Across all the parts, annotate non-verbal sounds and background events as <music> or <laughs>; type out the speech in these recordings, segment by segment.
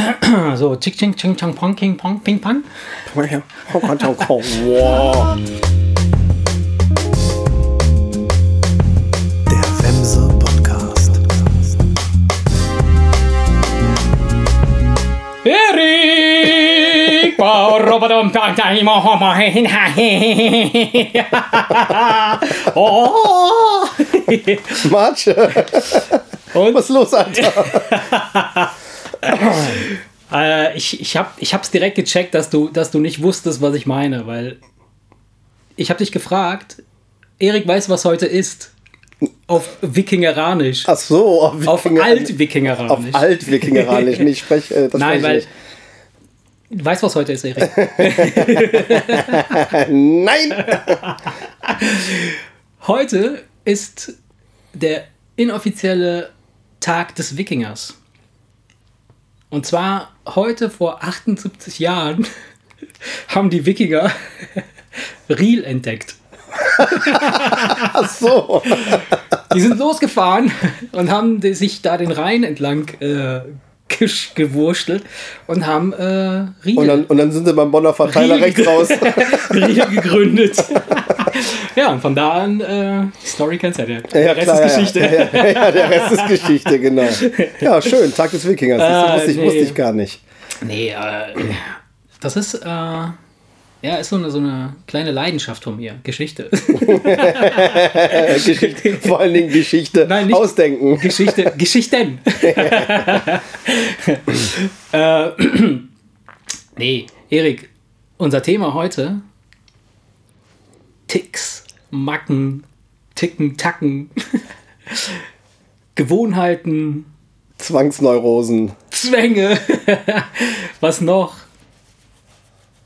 <coughs> So, Chick Ching Ching Chang Pong King Pong Ping Pong. wow. Der Wemse Podcast. Erik! Robodom <laughs> Oh! <laughs> Marche. Und? Was ist los, Alter? <laughs> <laughs> Äh, ich ich habe ich hab's direkt gecheckt, dass du, dass du nicht wusstest, was ich meine, weil ich habe dich gefragt, Erik weiß, was heute ist. Auf Wikingeranisch. Ach so, auf, Auf Wikinger- Alt-Wikingeranisch. Auf Alt-Wikingeranisch. Nee, ich spreche, äh, das Nein, spreche weil. ich Du weißt, was heute ist, Erik. nicht. <laughs> Nein! <laughs> Heute ist der inoffizielle Tag des Wikingers. Und zwar heute vor 78 Jahren <laughs> haben die Wikinger <laughs> Riel entdeckt. <laughs> Ach so. Die sind losgefahren und haben sich da den Rhein entlang äh, gewurstelt und haben äh, Riel, Und dann, und dann sind sie beim Bonner Verteiler Riel- rechts raus. Riel gegründet. <laughs> ja, und von da an, äh, Story kennst ja. Der Ja, Rest klar, ist Geschichte. Ja, der Rest ist Geschichte, genau. <laughs> Ja, schön. Tag des Wikingers. Das Ah, wusste, ich, nee. wusste ich gar nicht. Nee, äh, das ist, äh, ja, ist so eine, so eine kleine Leidenschaft von mir. Geschichte. Äh, <laughs> Geschichte, vor allen Dingen Geschichte Nein, nicht- ausdenken. Geschichte, Geschichten. äh, <clears throat> nee, Erik, unser Thema heute: Ticks, Macken, Ticken, Tacken, Gewohnheiten, Zwangsneurosen. Zwänge. <laughs> Was noch?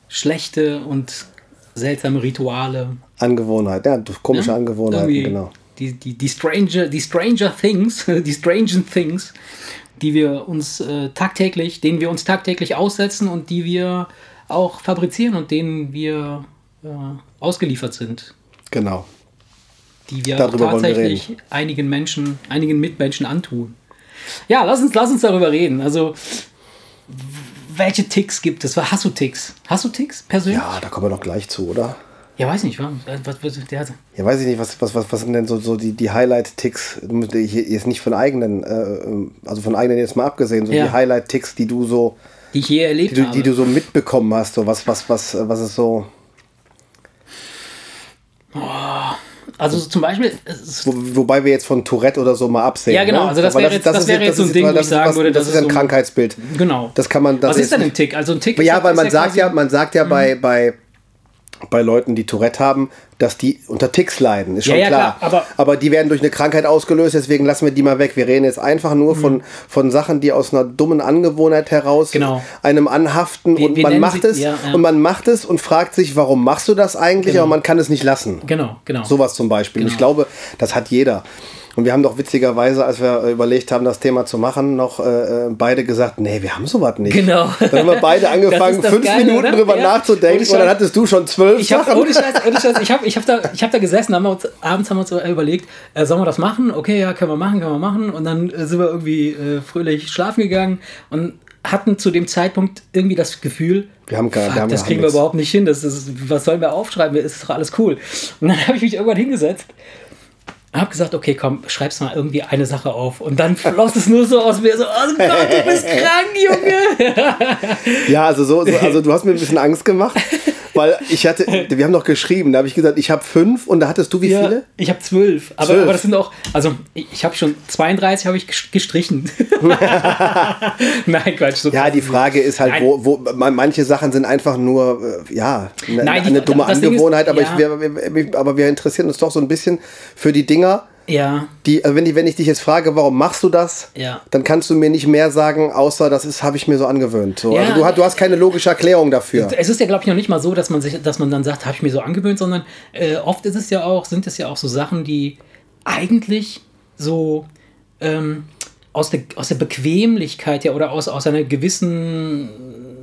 Schlechte und seltsame Rituale. Angewohnheit. Ja, komische Ja, Angewohnheiten, irgendwie genau. Die, die, die, Stranger, die Stranger Things, <laughs> die Strange Things, die wir uns äh, tagtäglich, denen wir uns tagtäglich aussetzen und die wir auch fabrizieren und denen wir äh, ausgeliefert sind. Genau. Die wir Darüber wollen wir tatsächlich einigen Menschen, einigen Mitmenschen antun. Ja, lass uns, lass uns darüber reden. Also, welche Ticks gibt es? Hast du Ticks? Hast du Ticks persönlich? Ja, da kommen wir noch gleich zu, oder? Ja, weiß nicht. Was, was, was, der, Ja, weiß ich nicht, was, was, was, was sind denn so, so die, die Highlight-Ticks? Jetzt nicht von eigenen, äh, also von eigenen jetzt mal abgesehen, so Ja. die Highlight-Ticks, die du so, die ich je erlebt die du, habe. die du so mitbekommen hast, so was, was, was, was ist so, also so zum Beispiel, ist wo, wobei wir jetzt von Tourette oder so mal absehen. Ja, genau, ne? also das wäre jetzt- das wäre jetzt so ein Ding, wo das ich sagen was- würde, das das ist ein so Krankheitsbild. Genau. Das kann man, das Was ist denn ein Tick? Also ein Tick Ja, weil man sagt ja, man sagt ja bei, bei, bei Leuten, die Tourette haben, dass die unter Ticks leiden, ist Ja, schon ja, klar. klar, aber- die werden durch eine Krankheit ausgelöst, deswegen lassen wir die mal weg. Wir reden jetzt einfach Mhm. nur von, von Sachen, die aus einer dummen Angewohnheit heraus Genau. einem anhaften Wir- und wir man macht sie- es ja, ja. und man macht es und fragt sich, warum machst du das eigentlich, Genau. aber man kann es nicht lassen. Genau, genau. Sowas zum Beispiel. Und Ich glaube, das hat jeder. Und wir haben doch witzigerweise, als wir äh, überlegt haben, das Thema zu machen, noch äh, äh, beide gesagt, nee, wir haben sowas nicht. Genau. Dann haben wir beide <laughs> angefangen, fünf Geile, Minuten oder? drüber Ja. nachzudenken und dann hattest du schon zwölf Ich habe Sachen. ohne Scheiß, ohne Scheiß, ich habe ich hab da, ich hab da gesessen, haben wir uns, abends haben wir uns überlegt, äh, sollen wir das machen? Okay, ja, können wir machen, können wir machen. Und dann äh, sind wir irgendwie äh, fröhlich schlafen gegangen und hatten zu dem Zeitpunkt irgendwie das Gefühl, Wir haben gar- fuck, wir haben- das kriegen wir nichts. überhaupt nicht hin. Das ist, was sollen wir aufschreiben? Es ist doch alles cool. Und dann <laughs> habe ich mich irgendwann hingesetzt habe gesagt, okay, komm, schreib's mal irgendwie eine Sache auf. Und dann <laughs> floss es nur so aus mir, so, oh Gott, du bist <laughs> krank, Junge. Ja, also so, so, also du hast mir ein bisschen Angst gemacht, <laughs> weil ich hatte, wir haben doch geschrieben, da habe ich gesagt, ich habe fünf und da hattest du wie Ja, viele? ich habe zwölf. Aber, Zwölf. aber das sind auch, also ich, habe schon 32 habe ich ges- gestrichen. <laughs> Nein, Quatsch. So Ja, die Frage ist halt, wo, wo man- manche Sachen sind einfach nur, äh, ja, eine, Nein, die- eine dumme Ding ist, Angewohnheit, aber, ja. ich, wir, wir- aber wir interessieren uns doch so ein bisschen für die Dinger, Ja, die, also wenn, die, wenn ich dich jetzt frage, warum machst du das, Ja. dann kannst du mir nicht mehr sagen, außer das ist, habe ich mir so angewöhnt. So. Ja. Also du, hast- du hast keine logische Erklärung dafür. es ist ja, glaube ich, noch nicht mal so, dass man sich, dass man dann sagt, habe ich mir so angewöhnt, sondern äh, oft ist es ja auch, sind es ja auch so Sachen, die eigentlich so ähm, aus, der, aus der Bequemlichkeit ja oder aus, aus einer gewissen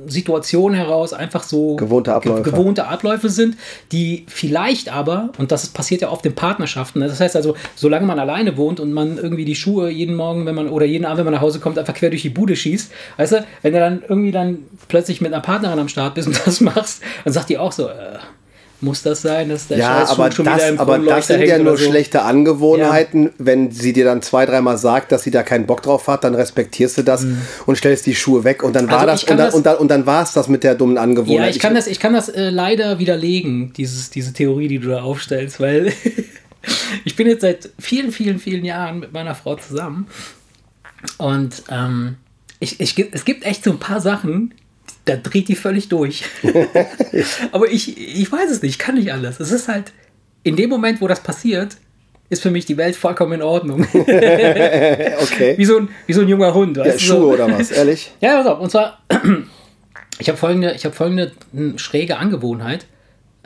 Situation heraus einfach so Gewohnte Abläufe. ge- gewohnte Abläufe sind, die vielleicht aber, und das passiert ja oft in Partnerschaften, ne, das heißt also, solange man alleine wohnt und man irgendwie die Schuhe jeden Morgen, wenn man oder jeden Abend, wenn man nach Hause kommt, einfach quer durch die Bude schießt, weißt du, wenn du dann irgendwie dann plötzlich mit einer Partnerin am Start bist und <laughs> das machst, dann sagt die auch so, äh, muss das sein, dass der Ja, Scheißschuh aber schon das, wieder im aber das sind ja nur so? schlechte Angewohnheiten. Wenn sie dir dann zwei, dreimal sagt, dass sie da keinen Bock drauf hat, dann respektierst du das und stellst die Schuhe weg und dann war Mhm. Also das ich kann und dann, das- und dann, und dann war es das mit der dummen Angewohnheit. Ja, ich kann das, ich kann das äh, leider widerlegen, dieses, diese Theorie, die du da aufstellst, weil <laughs> ich bin jetzt seit vielen, vielen, vielen Jahren mit meiner Frau zusammen und ähm, ich, ich, es gibt echt so ein paar Sachen, da dreht die völlig durch. <laughs> Aber ich, ich weiß es nicht, ich kann nicht alles. Es ist halt, in dem Moment, wo das passiert, ist für mich die Welt vollkommen in Ordnung. <laughs> okay. wie, so ein, wie so ein junger Hund. Ja, weißt du, Schuhe so. oder was, ehrlich? <laughs> Ja, pass auf. Und zwar, <clears throat> ich habe folgende, ich habe folgende hm, schräge Angewohnheit.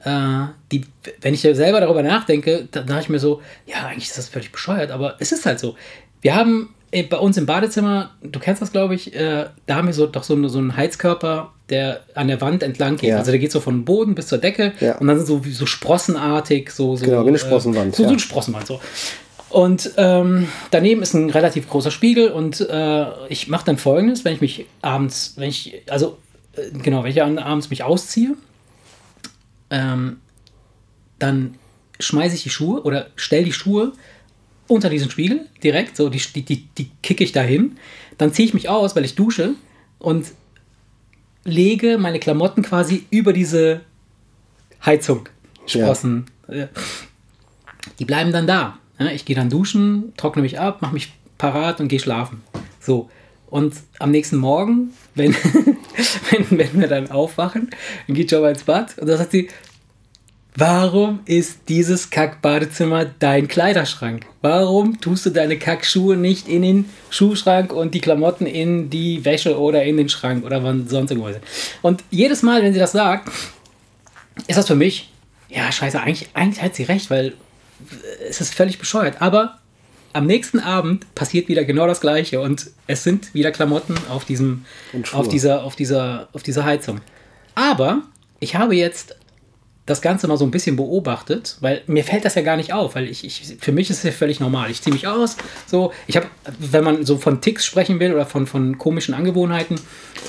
Äh, die, wenn ich selber darüber nachdenke, dann dachte ich mir so, ja, eigentlich ist das völlig bescheuert, aber es ist halt so. Wir haben bei uns im Badezimmer, du kennst das, glaube ich, äh, da haben wir so doch so, so einen Heizkörper, der an der Wand entlang geht. Ja. Also der geht so von Boden bis zur Decke Ja. und dann sind so, so sprossenartig, so, so Genau, wie eine äh, Sprossenwand, So, so ja. eine Sprossenwand, so. Und ähm, daneben ist ein relativ großer Spiegel und äh, ich mache dann folgendes, wenn ich mich abends, wenn ich, also äh, genau, wenn ich abends mich ausziehe, ähm, dann schmeiße ich die Schuhe oder stelle die Schuhe unter diesen Spiegel direkt, so die, die, die, kicke ich dahin, dann ziehe ich mich aus, weil ich dusche und lege meine Klamotten quasi über diese Heizung, Sprossen. äh, Die bleiben dann da. Ja, ich gehe dann duschen, trockne mich ab, mache mich parat und gehe schlafen. So. Und am nächsten Morgen, wenn, <laughs> wenn, wenn wir dann aufwachen, dann geht Jobba ins Bad und dann sagt sie, Warum ist dieses Kackbadezimmer dein Kleiderschrank? Warum tust du deine Kackschuhe nicht in den Schuhschrank und die Klamotten in die Wäsche oder in den Schrank oder wann sonst irgendwo sind? Und jedes Mal, wenn sie das sagt, ist das für mich, ja, scheiße, eigentlich, eigentlich hat sie recht, weil es ist völlig bescheuert. Aber am nächsten Abend passiert wieder genau das Gleiche und es sind wieder Klamotten auf diesem, auf dieser, auf dieser, auf dieser Heizung. Aber ich habe jetzt das Ganze mal so ein bisschen beobachtet, weil mir fällt das ja gar nicht auf, weil ich, ich für mich ist es ja völlig normal. Ich ziehe mich aus, so, ich habe, wenn man so von Ticks sprechen will oder von, von komischen Angewohnheiten,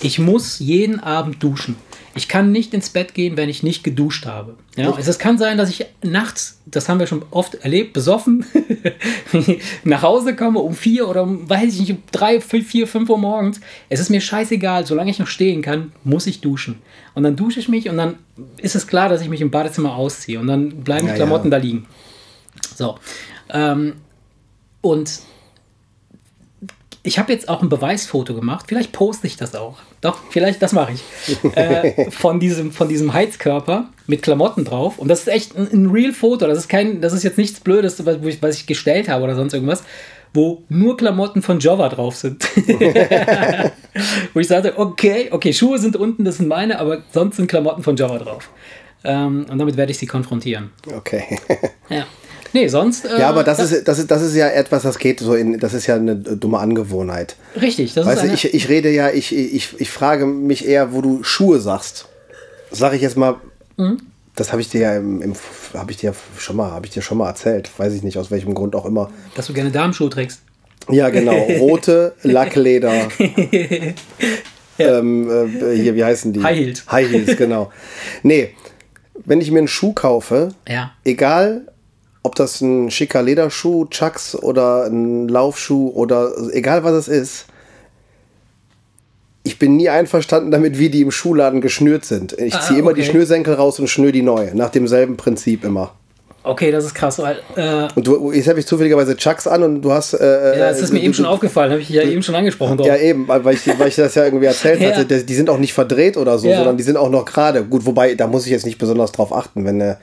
ich muss jeden Abend duschen. Ich kann nicht ins Bett gehen, wenn ich nicht geduscht habe. Ja, also es kann sein, dass ich nachts, das haben wir schon oft erlebt, besoffen <laughs> nach Hause komme um vier oder um, weiß ich nicht, um drei, vier, vier, fünf Uhr morgens. Es ist mir scheißegal, solange ich noch stehen kann, muss ich duschen. Und dann dusche ich mich und dann ist es klar, dass ich mich im Badezimmer ausziehe und dann bleiben Ja, die Klamotten ja. da liegen. So. Ähm, und ich habe jetzt auch ein Beweisfoto gemacht. Vielleicht poste ich das auch. Doch, vielleicht, das mache ich. <laughs> Äh, von, diesem, von diesem Heizkörper mit Klamotten drauf. Und das ist echt ein, ein Real-Foto. Das ist kein, das ist jetzt nichts Blödes, was ich, was ich gestellt habe oder sonst irgendwas, wo nur Klamotten von Jova drauf sind. <laughs> wo ich sagte, okay, okay, Schuhe sind unten, das sind meine, aber sonst sind Klamotten von Jova drauf. Ähm, und damit werde ich sie konfrontieren. Okay. Ja. Nee, sonst. Äh, Ja, aber das ist, das, ist, das ist ja etwas, das geht so in, das ist ja eine dumme Angewohnheit. Richtig, das Weißt ist du, eine, ich, ich rede ja, ich, ich, ich frage mich eher, wo du Schuhe sagst. Sag ich jetzt mal, Mhm. das habe ich dir ja im, im habe ich dir schon mal, habe ich dir schon mal erzählt, weiß ich nicht aus welchem Grund auch immer. dass du gerne Darmschuhe trägst. Ja, genau, <laughs> rote Lackleder. <laughs> ähm, äh, hier, wie heißen die? High Heels. High Heels, genau. Nee, wenn ich mir einen Schuh kaufe, Ja. egal ob das ein schicker Lederschuh, Chucks oder ein Laufschuh oder egal was es ist, ich bin nie einverstanden damit, wie die im Schuhladen geschnürt sind. Ich Ah, ziehe immer die okay. Schnürsenkel raus und schnür die neu, nach demselben Prinzip immer. Okay, das ist krass, weil äh, Und du, jetzt habe ich zufälligerweise Chucks an und du hast. Äh, ja, das ist mir du, eben schon du, aufgefallen, habe ich ja eben schon angesprochen. Ja, eben, weil ich, weil ich das ja irgendwie erzählt <laughs> Ja. hatte. Die, die sind auch nicht verdreht oder so, Ja. sondern die sind auch noch gerade. Gut, wobei, da muss ich jetzt nicht besonders drauf achten, wenn. Äh,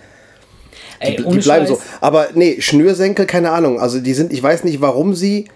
Ey, die, die bleiben Scheiß. so. Aber nee, Schnürsenkel, keine Ahnung. Also die sind, ich weiß nicht, warum sie.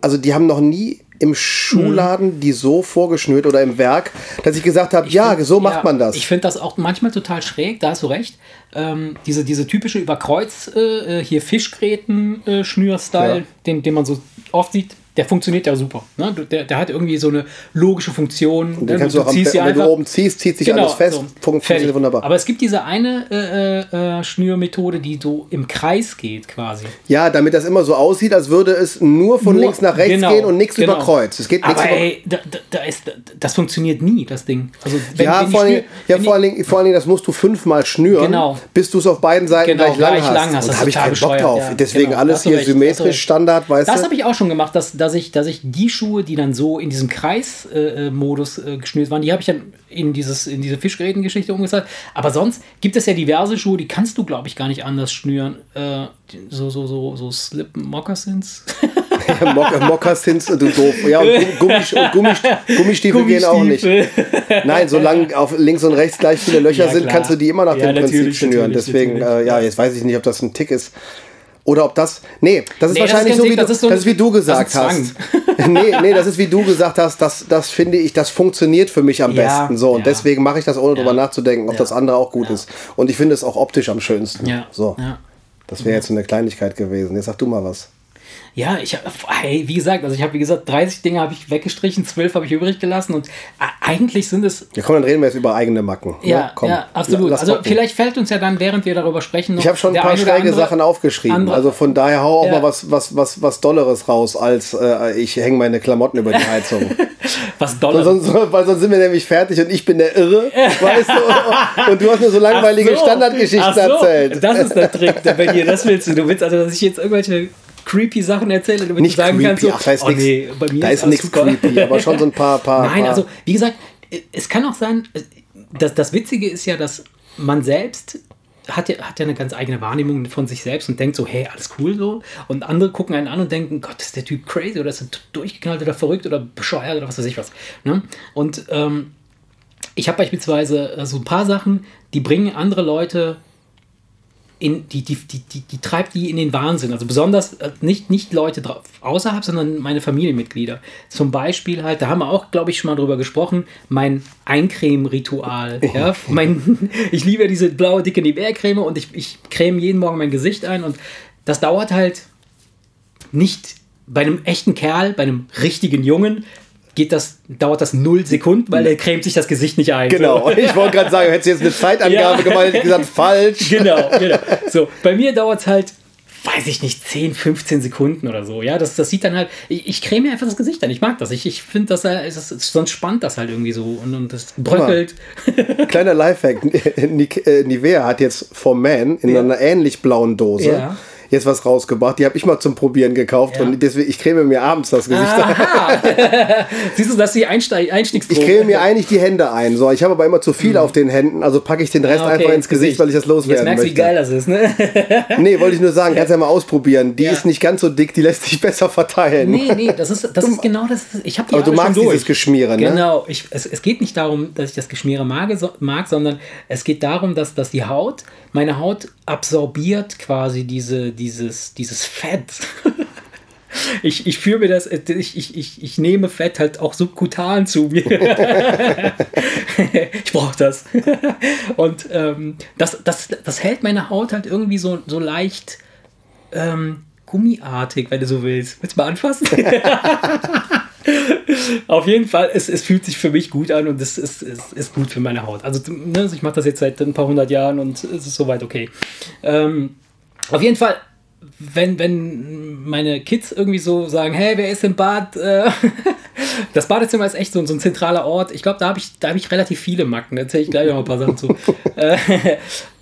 Also die haben noch nie im Schuhladen die so vorgeschnürt oder im Werk, dass ich gesagt habe, ja, find- so macht ja, man das. Ich finde das auch manchmal total schräg, da hast du recht. Ähm, diese, diese typische Überkreuz, äh, äh, hier Fischgräten-Schnür-Style, Ja. den, den man so oft sieht, der funktioniert ja super. Ne? Du- Der, der hat irgendwie so eine logische Funktion. Den ne? kannst du auch am, ziehst sie wenn du einfach- oben ziehst, zieht sich alles fest. so. Funktioniert Fertig. wunderbar. Aber es gibt diese eine äh, äh, äh, Schnürmethode, die so im Kreis geht quasi. ja, damit das immer so aussieht, als würde es nur von Nur- links nach rechts genau, gehen und nichts genau. über Kreuz. Es geht nichts Aber über ey, da, da, da ist, das funktioniert nie, das Ding. Also, wenn- ja, wenn vor Dingen, ja vor, allen Dingen, vor allen Dingen, das musst du fünfmal schnüren, Genau. bis du es auf beiden Seiten Genau, gleich lang gleich hast. lang hast. Und da habe ich keinen Bock drauf. ja. Deswegen Genau, alles du hier du symmetrisch. Standard, weißt Das du? habe ich auch schon gemacht, dass, dass, ich, dass ich die Schuhe, die dann so in diesem Kreis-Modus äh, geschnürt waren, die habe ich dann in, dieses, in diese Fischgräten-Geschichte umgesetzt. Aber sonst gibt es ja diverse Schuhe, die kannst du, glaube ich, gar nicht anders schnüren. Äh, so, so, so, so Slip-Moccasins. <laughs> Mock, Moccasins, du doof. Ja, und Gummis, und Gummis, Gummistiefel gehen auch nicht. Nein, solange auf links und rechts gleich viele Löcher Ja, sind, kannst du die immer nach Ja, dem Prinzip schnüren. Deswegen, äh, ja, jetzt weiß ich nicht, ob das ein Tick ist. Oder ob das. Nee, das ist Nee, das wahrscheinlich ist so, kein wie Tick, du, das ist so das ist, wie du das gesagt hast. <laughs> nee, nee, das ist wie du gesagt hast, das, das finde ich, das funktioniert für mich am Ja, besten. So, und ja. deswegen mache ich das, ohne drüber nachzudenken, ob Ja. das andere auch gut ist. Und ich finde es auch optisch am schönsten. Ja. So. Ja. Das wäre jetzt so eine Kleinigkeit gewesen. Jetzt sag du mal was. Ja, ich habe, hey, wie gesagt, also ich habe, wie gesagt, 30 Dinge habe ich weggestrichen, 12 habe ich übrig gelassen und äh, eigentlich sind es Ja, komm, dann reden wir jetzt über eigene Macken. ne? Ja, komm. ja, absolut. Also rocken. vielleicht fällt uns ja dann, während wir darüber sprechen, noch Ich habe schon ein paar schräge Sachen aufgeschrieben. andere- also von daher hau auch Ja. mal was, was, was, was Dolleres raus, als äh, ich hänge meine Klamotten über die <laughs> Heizung. was Dollar. sonst, weil sonst sind wir nämlich fertig und ich bin der Irre, <laughs> weißt du? Und du hast nur so langweilige so. Standardgeschichten so, erzählt. Das ist der Trick, der bei dir. Das willst du. Du willst also, dass ich jetzt irgendwelche creepy Sachen erzähle, damit Nicht du sagen creepy, kannst, so, ach, da ist oh nichts nee, bei mir da ist alles nichts creepy, aber schon so ein paar, paar, <laughs> Nein, also wie gesagt, es kann auch sein, das, das Witzige ist ja, dass man selbst hat ja, hat ja eine ganz eigene Wahrnehmung von sich selbst und denkt so, hey, alles cool so. Und andere gucken einen an und denken, Gott, ist der Typ crazy oder ist er durchgeknallt oder verrückt oder bescheuert oder was weiß ich was. Ne? Und ähm, ich habe beispielsweise äh, so ein paar Sachen, die bringen andere Leute in, die, die, die, die, die treibt die in den Wahnsinn. Also besonders äh, nicht, nicht Leute drauf, außerhalb, sondern meine Familienmitglieder. Zum Beispiel halt, da haben wir auch, glaube ich, schon mal drüber gesprochen, mein Eincreme-Ritual. Ja? mein, <laughs> ich liebe diese blaue, dicke Nivea-Creme und ich, ich creme jeden Morgen mein Gesicht ein und das dauert halt nicht bei einem echten Kerl, bei einem richtigen Jungen, geht das, dauert das null Sekunden, weil der cremt sich das Gesicht nicht ein. Genau, So. <laughs> ich wollte gerade sagen, hättest du jetzt eine Zeitangabe <laughs> Ja. ich gesagt, falsch. <laughs> genau, genau. So, bei mir dauert es halt, weiß ich nicht, 10, 15 Sekunden oder so. Ja, das, das sieht dann halt, ich, ich creme mir einfach das Gesicht an. Ich mag das. Ich, ich finde, das, äh, es ist, sonst spannt das halt irgendwie so und, und das bröckelt. Kleiner Lifehack, Nik- äh, Nivea hat jetzt for Men in Ja. einer ähnlich blauen Dose Ja. Jetzt was rausgebracht. Die habe ich mal zum Probieren gekauft Ja. und deswegen, ich creme mir abends das Gesicht ein. <laughs> Siehst du, das ist die Einsteig Einstiegsprobe. Ich creme mir eigentlich die Hände ein. So, ich habe aber immer zu viel auf den Händen, also packe ich den Rest Mhm. Ah, okay, einfach ins Gesicht, weil ich das Jetzt loswerden merkst du, wie möchte. geil das ist, ne? <laughs> Nee, wollte ich nur sagen, kannst ja mal ausprobieren. Die Ja. ist nicht ganz so dick, die lässt sich besser verteilen. Nee, nee, das ist, das ist genau das. Ich habe die Aber du magst dieses Geschmiere, ne? Genau. Ich, es, es geht nicht darum, dass ich das Geschmiere mag, so, mag sondern es geht darum, dass, dass die Haut, meine Haut absorbiert quasi diese, dieses, dieses Fett. <laughs> Ich, ich fühle mir das, ich, ich, ich, ich nehme Fett halt auch subkutan zu mir. <laughs> ich brauche das. <laughs> Und ähm, das, das, das hält meine Haut halt irgendwie so, so leicht ähm, gummiartig, wenn du so willst. Willst du mal anfassen? Auf jeden Fall, es, es fühlt sich für mich gut an und es ist, es ist gut für meine Haut. Also, ne, ich mache das jetzt seit ein paar hundert Jahren und es ist soweit okay. Ähm, auf jeden Fall, wenn, wenn meine Kids irgendwie so sagen, hey, wer ist im Bad? Äh, <laughs> das Badezimmer ist echt so, so ein zentraler Ort. Ich glaube, da habe ich, da hab ich relativ viele Macken. Da erzähle ich gleich noch ein paar Sachen zu. <laughs> äh,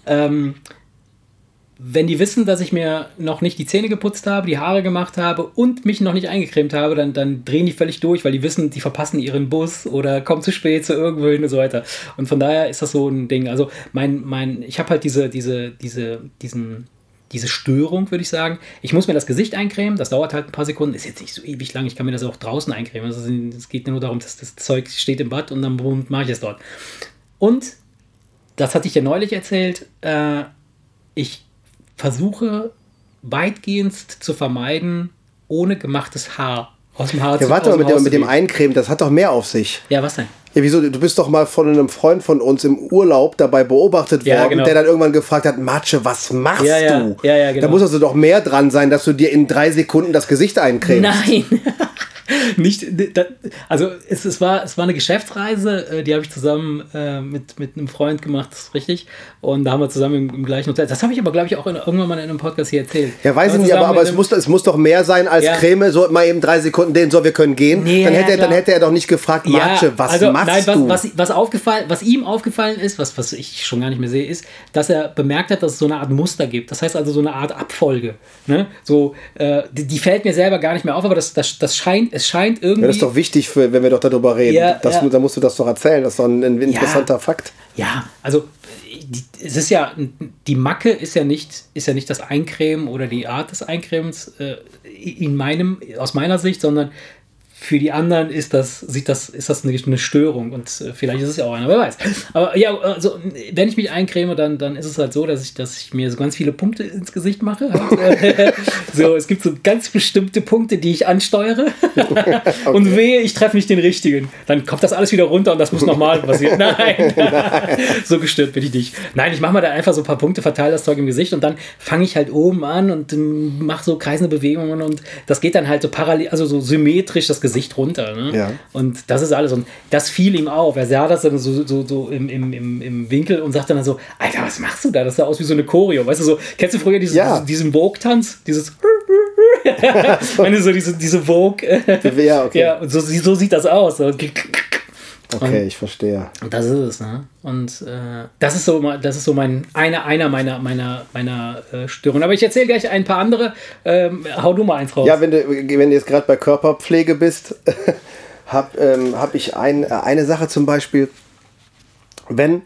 ähm, wenn die wissen, dass ich mir noch nicht die Zähne geputzt habe, die Haare gemacht habe und mich noch nicht eingecremt habe, dann, dann drehen die völlig durch, weil die wissen, die verpassen ihren Bus oder kommen zu spät zu irgendwo hin und so weiter. Und von daher ist das so ein Ding. Also mein, mein, ich habe halt diese, diese, diese, diesen, diese Störung, würde ich sagen. Ich muss mir das Gesicht eincremen, das dauert halt ein paar Sekunden, ist jetzt nicht so ewig lang, ich kann mir das auch draußen eincremen. Also es geht nur darum, dass das Zeug steht im Bad und dann mache ich es dort. Und, das hatte ich ja neulich erzählt, äh, ich versuche weitgehend zu vermeiden, ohne gemachtes Haar aus dem Haar Ja, warte mal, mit dem, mit dem. Eincremen, das hat doch mehr auf sich. Ja, was denn? Ja, wieso? Du bist doch mal von einem Freund von uns im Urlaub dabei beobachtet Ja, worden, genau. der dann irgendwann gefragt hat, Matsche, was machst Ja, ja. du? Ja, ja, genau. Da muss also doch mehr dran sein, dass du dir in drei Sekunden das Gesicht eincremst. Nein. <laughs> <laughs> Nicht, also es, es, war, es war eine Geschäftsreise, äh, die habe ich zusammen äh, mit, mit einem Freund gemacht, das ist richtig. Und da haben wir zusammen im, im gleichen Hotel. Das habe ich aber, glaube ich, auch in, irgendwann mal in einem Podcast hier erzählt. Ja, weiß ich nicht, aber, aber es, muss, es muss doch mehr sein als Ja. Creme, so mal eben drei Sekunden den, so, wir können gehen. Nee, dann, ja, hätte er, dann hätte er doch nicht gefragt, Matsche, was also, machst nein, was, du? Was, was, aufgefallen, was ihm aufgefallen ist, was, was ich schon gar nicht mehr sehe, ist, dass er bemerkt hat, dass es so eine Art Muster gibt. Das heißt also so eine Art Abfolge. Ne? So, äh, die, die fällt mir selber gar nicht mehr auf, aber das, das, das scheint, es scheint irgendwie. ja, das ist doch wichtig, für, wenn wir doch darüber reden. Ja, das, ja. Da musst du das doch erzählen. Das ist doch ein, ein interessanter Fakt. Ja, also die, es ist ja, die Macke ist ja nicht, ist ja nicht das Eincremen oder die Art des Eincremens äh, in meinem, aus meiner Sicht, sondern für die anderen ist das, sieht das, ist das eine, eine Störung und äh, vielleicht ist es ja auch einer, wer weiß. Aber ja, also wenn ich mich eincreme, dann, dann ist es halt so, dass ich, dass ich mir so ganz viele Punkte ins Gesicht mache. Halt. <laughs> so, es gibt so ganz bestimmte Punkte, die ich ansteuere. <laughs> Und wehe, ich treffe nicht den richtigen. Dann kommt das alles wieder runter und das muss nochmal passieren. <laughs> Nein, so gestört bin ich nicht. Nein, ich mache mal da einfach so ein paar Punkte, verteile das Zeug im Gesicht und dann fange ich halt oben an und ähm, mache so kreisende Bewegungen und das geht dann halt so parallel, also so symmetrisch das Gesicht runter. Ne? Ja. Und das ist alles. Und das fiel ihm auf. Er sah das dann so, so, so im, im, im, im Winkel und sagte dann so: Alter, was machst du da? Das sah aus wie so eine Choreo. Weißt du, so, kennst du früher dieses, Ja. diesen Vogue-Tanz? Dieses. <laughs> <laughs> Wenn du so diese, diese Vogue. Ja, okay. <laughs> Ja, und so, so sieht das aus. So. Okay, ich verstehe. Und das ist es, ne? Und äh, das ist so, das ist so mein einer, einer meiner, meiner, meiner äh, Störungen. Aber ich erzähle gleich ein paar andere. Ähm, hau du mal eins raus. Ja, wenn du, wenn du jetzt gerade bei Körperpflege bist, <laughs> habe ähm, hab ich ein, äh, eine Sache zum Beispiel, wenn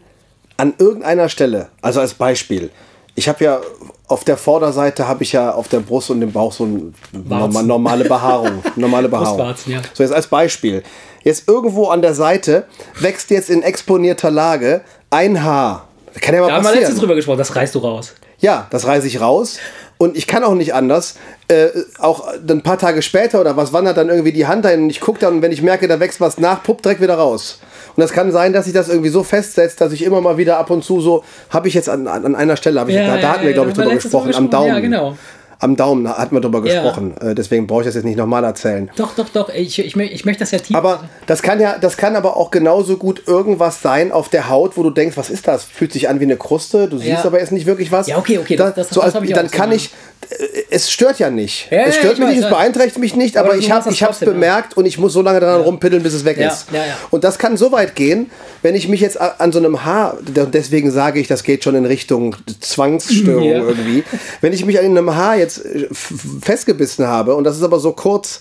an irgendeiner Stelle, also als Beispiel, ich habe ja auf der Vorderseite habe ich ja auf der Brust und dem Bauch so eine norma normale Behaarung. Normale <laughs> Behaarung. Ja. So, jetzt als Beispiel. Jetzt irgendwo an der Seite wächst jetzt in exponierter Lage ein Haar. Das kann ja mal da haben wir passieren. letztens drüber gesprochen, das reißt du raus. Ja, das reiße ich raus. Und ich kann auch nicht anders. Äh, auch ein paar Tage später oder was wandert dann irgendwie die Hand ein und ich gucke dann und wenn ich merke, da wächst was nach, pupp, direkt wieder raus. Und das kann sein, dass sich das irgendwie so festsetzt, dass ich immer mal wieder ab und zu so, habe ich jetzt an, an einer Stelle, hab ich, Ja, da, da ja, hatten wir, ja, glaube ich, da drüber gesprochen, drüber am Daumen. gesprochen. Ja, genau. Am Daumen hatten wir drüber Ja. gesprochen. Äh, deswegen brauche ich das jetzt nicht nochmal erzählen. Doch, doch, doch. Ich, ich, ich möchte das ja tief. Aber das kann ja, das kann aber auch genauso gut irgendwas sein auf der Haut, wo du denkst, was ist das? Fühlt sich an wie eine Kruste, du siehst Ja. aber jetzt nicht wirklich was. Ja, okay, okay, Da, das- das- so das ich dann kann ja. ich, äh, es stört ja nicht. Ja, ja, es stört ich mich weiß, nicht, es ja. beeinträchtigt mich nicht, Aber aber, ich habe ja. bemerkt und ich muss so lange daran rumpiddeln, bis es weg Ja, ist. ja, ja. Und das kann so weit gehen, wenn ich mich jetzt an so einem Haar, deswegen sage ich, das geht schon in Richtung Zwangsstörung Ja. irgendwie. Wenn ich mich an einem Haar jetzt äh, f- f- festgebissen habe und das ist aber so kurz,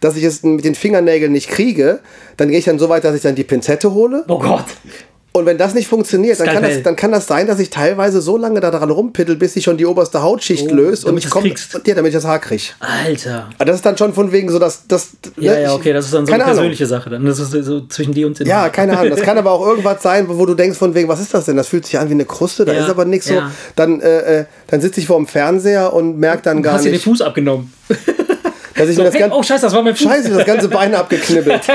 dass ich es mit den Fingernägeln nicht kriege, dann gehe ich dann so weit, dass ich dann die Pinzette hole. oh Gott. Und wenn das nicht funktioniert, dann kann, das, dann kann das sein, dass ich teilweise so lange daran rumpiddel, bis sich schon die oberste Hautschicht Oh, löst und ich komme, ja, damit ich das Haar kriege. Alter. Aber das ist dann schon von wegen so, dass das. Ja, ne, ja, okay, das ist dann so eine Ahnung. persönliche Sache. Dann. Das ist so, so zwischen dir und den Ja, keine Ahnung. Das kann aber auch irgendwas sein, wo du denkst von wegen, was ist das denn? Das fühlt sich an wie eine Kruste, da Ja, ist aber nichts so. ja. Dann, äh, äh, dann sitze ich vor dem Fernseher und merke dann gar Hast dir den nicht, Fuß abgenommen. Dass ich So, das hey, ganze oh, scheiße, das war mein Fuß. Scheiße, das ganze Bein abgeknibbelt. <laughs>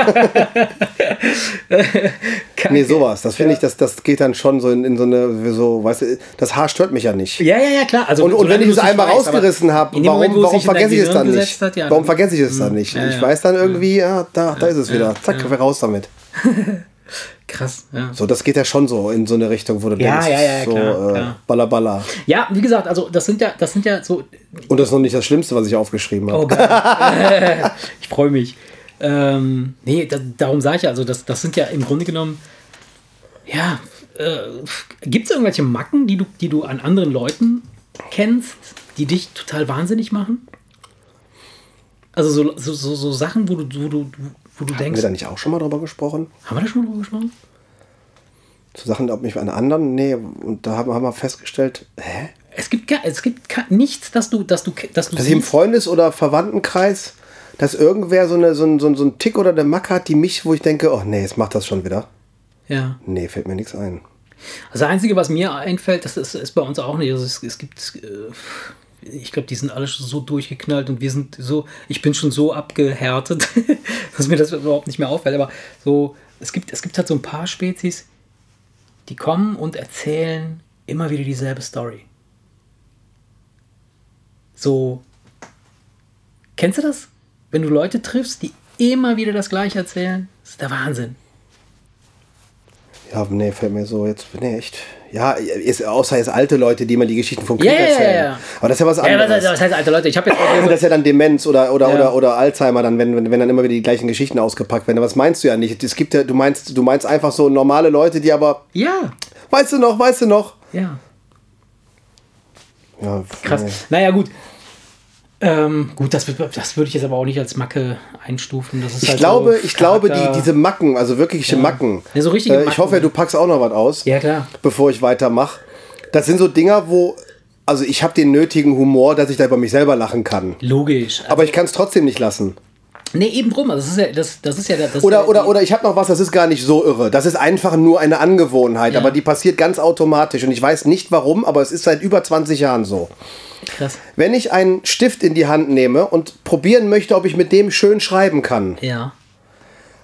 nee, sowas. Das finde ich, das, das geht dann schon so in, in so eine, so, weißt du, das Haar stört mich ja nicht. Ja, ja, ja, klar. Also, Und, und wenn ich es einmal aber rausgerissen habe, warum, Moment, warum vergesse ich es dann nicht? hat, ja, warum vergesse ich es dann nicht? Ja, ich weiß dann irgendwie, ja, da, da ist es wieder. Zack, raus damit. <laughs> Krass, ja. So, das geht ja schon so in so eine Richtung, wo du Ja, denkst, ja, ja, so klar, äh, klar. balla balla. Ja, wie gesagt, also das sind ja, das sind ja so. Und das ist noch nicht das Schlimmste, was ich aufgeschrieben habe. Oh, geil. <laughs> ich freue mich. Ähm, nee, da, darum sage ich ja, also das, das sind ja im Grunde genommen, ja, äh, gibt es irgendwelche Macken, die du, die du an anderen Leuten kennst, die dich total wahnsinnig machen? Also so, so, so, so Sachen, wo du, wo du, wo du Haben denkst, wir da nicht auch schon mal drüber gesprochen? haben wir da schon mal drüber gesprochen? Zu Sachen, ob mich an anderen? Nee, und da haben, haben wir festgestellt, hä? Es gibt, gar- es gibt gar- nichts, dass du, dass du, dass du Dass ich im Freundes- oder Verwandtenkreis, dass irgendwer so, eine, so, ein, so, ein, so ein Tick oder eine Macke hat, die mich, wo ich denke, oh nee, jetzt macht das schon wieder. ja. Nee, fällt mir nichts ein. Also das Einzige, was mir einfällt, das ist, ist bei uns auch nicht. Also es, es gibt, äh, ich glaube, die sind alle schon so durchgeknallt und wir sind so, ich bin schon so abgehärtet, <laughs> dass mir das überhaupt nicht mehr auffällt. Aber so es gibt, es gibt halt so ein paar Spezies, die kommen und erzählen immer wieder dieselbe Story. So, kennst du das? Wenn du Leute triffst, die immer wieder das gleiche erzählen, ist der Wahnsinn. Ja, nee, fällt mir so jetzt, nee, echt. Ja, ist, außer jetzt alte Leute, die immer die Geschichten vom Krieg Ja, ja, erzählen. ja, ja. Aber das ist ja was Ja, anderes. was, was heißt alte Leute? Ich habe jetzt <clears throat> auch das ist ja dann Demenz oder, oder, Ja. oder, oder Alzheimer, dann, wenn, wenn, wenn dann immer wieder die gleichen Geschichten ausgepackt werden. Das meinst du ja nicht. Es gibt ja, du meinst, du meinst einfach so normale Leute, die aber, Ja, weißt du noch, weißt du noch? ja. Ja, Krass. Naja, gut. Ähm, gut, das, das würde ich jetzt aber auch nicht als Macke einstufen. Das ist Ich halt glaube, so ich glaube, die, diese Macken, also wirkliche Macken. Ja, so richtige äh, ich Macken. hoffe, du packst auch noch was aus, Ja, klar. bevor ich weitermache. Das sind so Dinger, wo, also ich habe den nötigen Humor, dass ich da über mich selber lachen kann. Logisch. Aber ich kann es trotzdem nicht lassen. Nee, eben drum. Also das ist ja, das, das ist ja das ist Oder, ja oder, oder ich habe noch was, das ist gar nicht so irre. Das ist einfach nur eine Angewohnheit, Ja. aber die passiert ganz automatisch. Und ich weiß nicht warum, aber es ist seit über 20 Jahren so. Krass. Wenn ich einen Stift in die Hand nehme und probieren möchte, ob ich mit dem schön schreiben kann, Ja.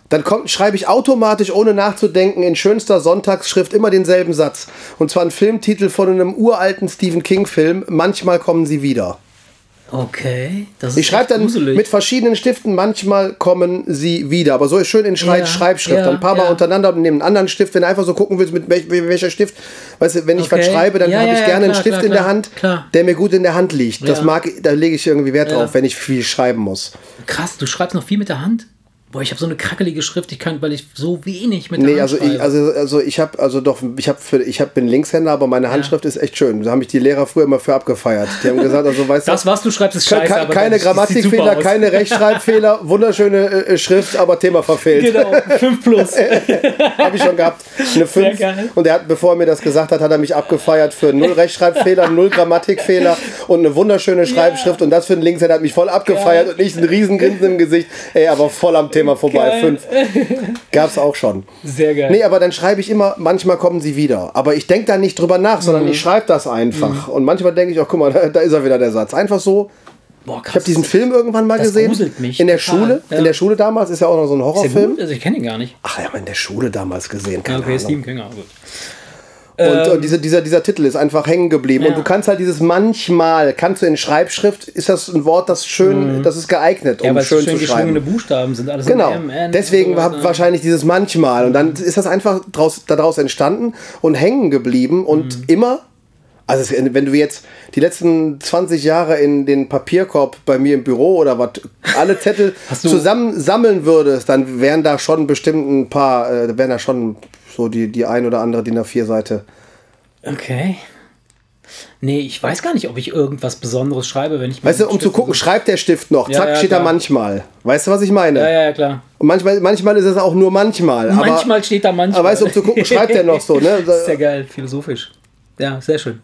dann kommt, schreibe ich automatisch, ohne nachzudenken, in schönster Sonntagsschrift immer denselben Satz. Und zwar ein Filmtitel von einem uralten Stephen King-Film. Manchmal kommen sie wieder. Okay. Das ist Ich schreibe dann gruselig. mit verschiedenen Stiften, manchmal kommen sie wieder. Aber so ist schön in Schrei Ja, Schreibschrift. ja, dann ein paar Mal ja. untereinander und neben einen anderen Stift. Wenn du einfach so gucken willst, mit welch, welcher Stift. Weißt du, wenn ich was Okay. schreibe, dann habe ich gerne einen klar, Stift klar, in der Hand, klar. der mir gut in der Hand liegt. Das mag, da lege ich irgendwie Wert drauf, wenn ich viel schreiben muss. Krass, du schreibst noch viel mit der Hand? Boah, ich habe so eine krackelige Schrift, ich kann, weil ich so wenig mit der Nee, also ich, also, also ich habe also doch, ich habe für, ich hab, bin Linkshänder, aber meine Handschrift ist echt schön. Da haben mich die Lehrer früher immer für abgefeiert. Die haben gesagt, also weißt das, du, was du schreibst, ist scheiße. keine das super Grammatikfehler, keine Rechtschreibfehler, <laughs> wunderschöne äh, Schrift, aber Thema verfehlt. Genau, 5 plus. <laughs> habe ich schon gehabt. Eine 5. geil. Und er hat, bevor er mir das gesagt hat, hat er mich abgefeiert für null Rechtschreibfehler, null Grammatikfehler und eine wunderschöne Schreibschrift. Und das für einen Linkshänder hat mich voll abgefeiert Geil. und ich ein riesen Grinsen im Gesicht. Ey, aber voll am Thema vorbei. Geil. Fünf. Gab's auch schon. Sehr geil. Nee, aber dann schreibe ich immer, manchmal kommen sie wieder. Aber ich denke da nicht drüber nach, Mhm. sondern ich schreibe das einfach. Und manchmal denke ich auch, guck mal, da, <laughs> da ist er wieder der Satz. Einfach so. Boah, krass. Ich habe diesen Film irgendwann mal Das gesehen. gruselt mich in der total, Schule. ja. In der Schule damals ist ja auch noch so ein Horrorfilm. Also ich kenne ihn gar nicht. Ach ja, in der Schule damals gesehen. Keine Okay, Ahnung. Stephen King, aber gut. Und, und dieser, dieser, dieser Titel ist einfach hängen geblieben. Ähm. Ja. Und du kannst halt dieses manchmal, kannst du in Schreibschrift, ist das ein Wort, das schön, das ist geeignet, Mhm. Ja, um weil schön schön zu schreiben. Buchstaben sind. Alles Genau. M, N Deswegen sowas, ne? wahrscheinlich dieses manchmal. Und dann ist das einfach draus, daraus entstanden und hängen geblieben. Und Mhm. immer, also wenn du jetzt die letzten 20 Jahre in den Papierkorb bei mir im Büro oder was, alle Zettel <laughs> zusammen sammeln würdest, dann wären da schon bestimmt ein paar, äh, wären da schon so die, die ein oder andere DIN A4-Seite. Okay. Nee, ich weiß gar nicht, ob ich irgendwas Besonderes schreibe, wenn ich Weißt du, um zu Stift gucken, so- schreibt der Stift noch. Ja, Zack, ja, steht da klar. manchmal. Weißt du, was ich meine? Ja, ja, klar. Und manchmal, manchmal ist es auch nur manchmal. Aber, manchmal steht da manchmal. aber weißt du, um zu gucken, schreibt der noch so. Ne? <laughs> Das ist ja geil, philosophisch. Ja, sehr schön.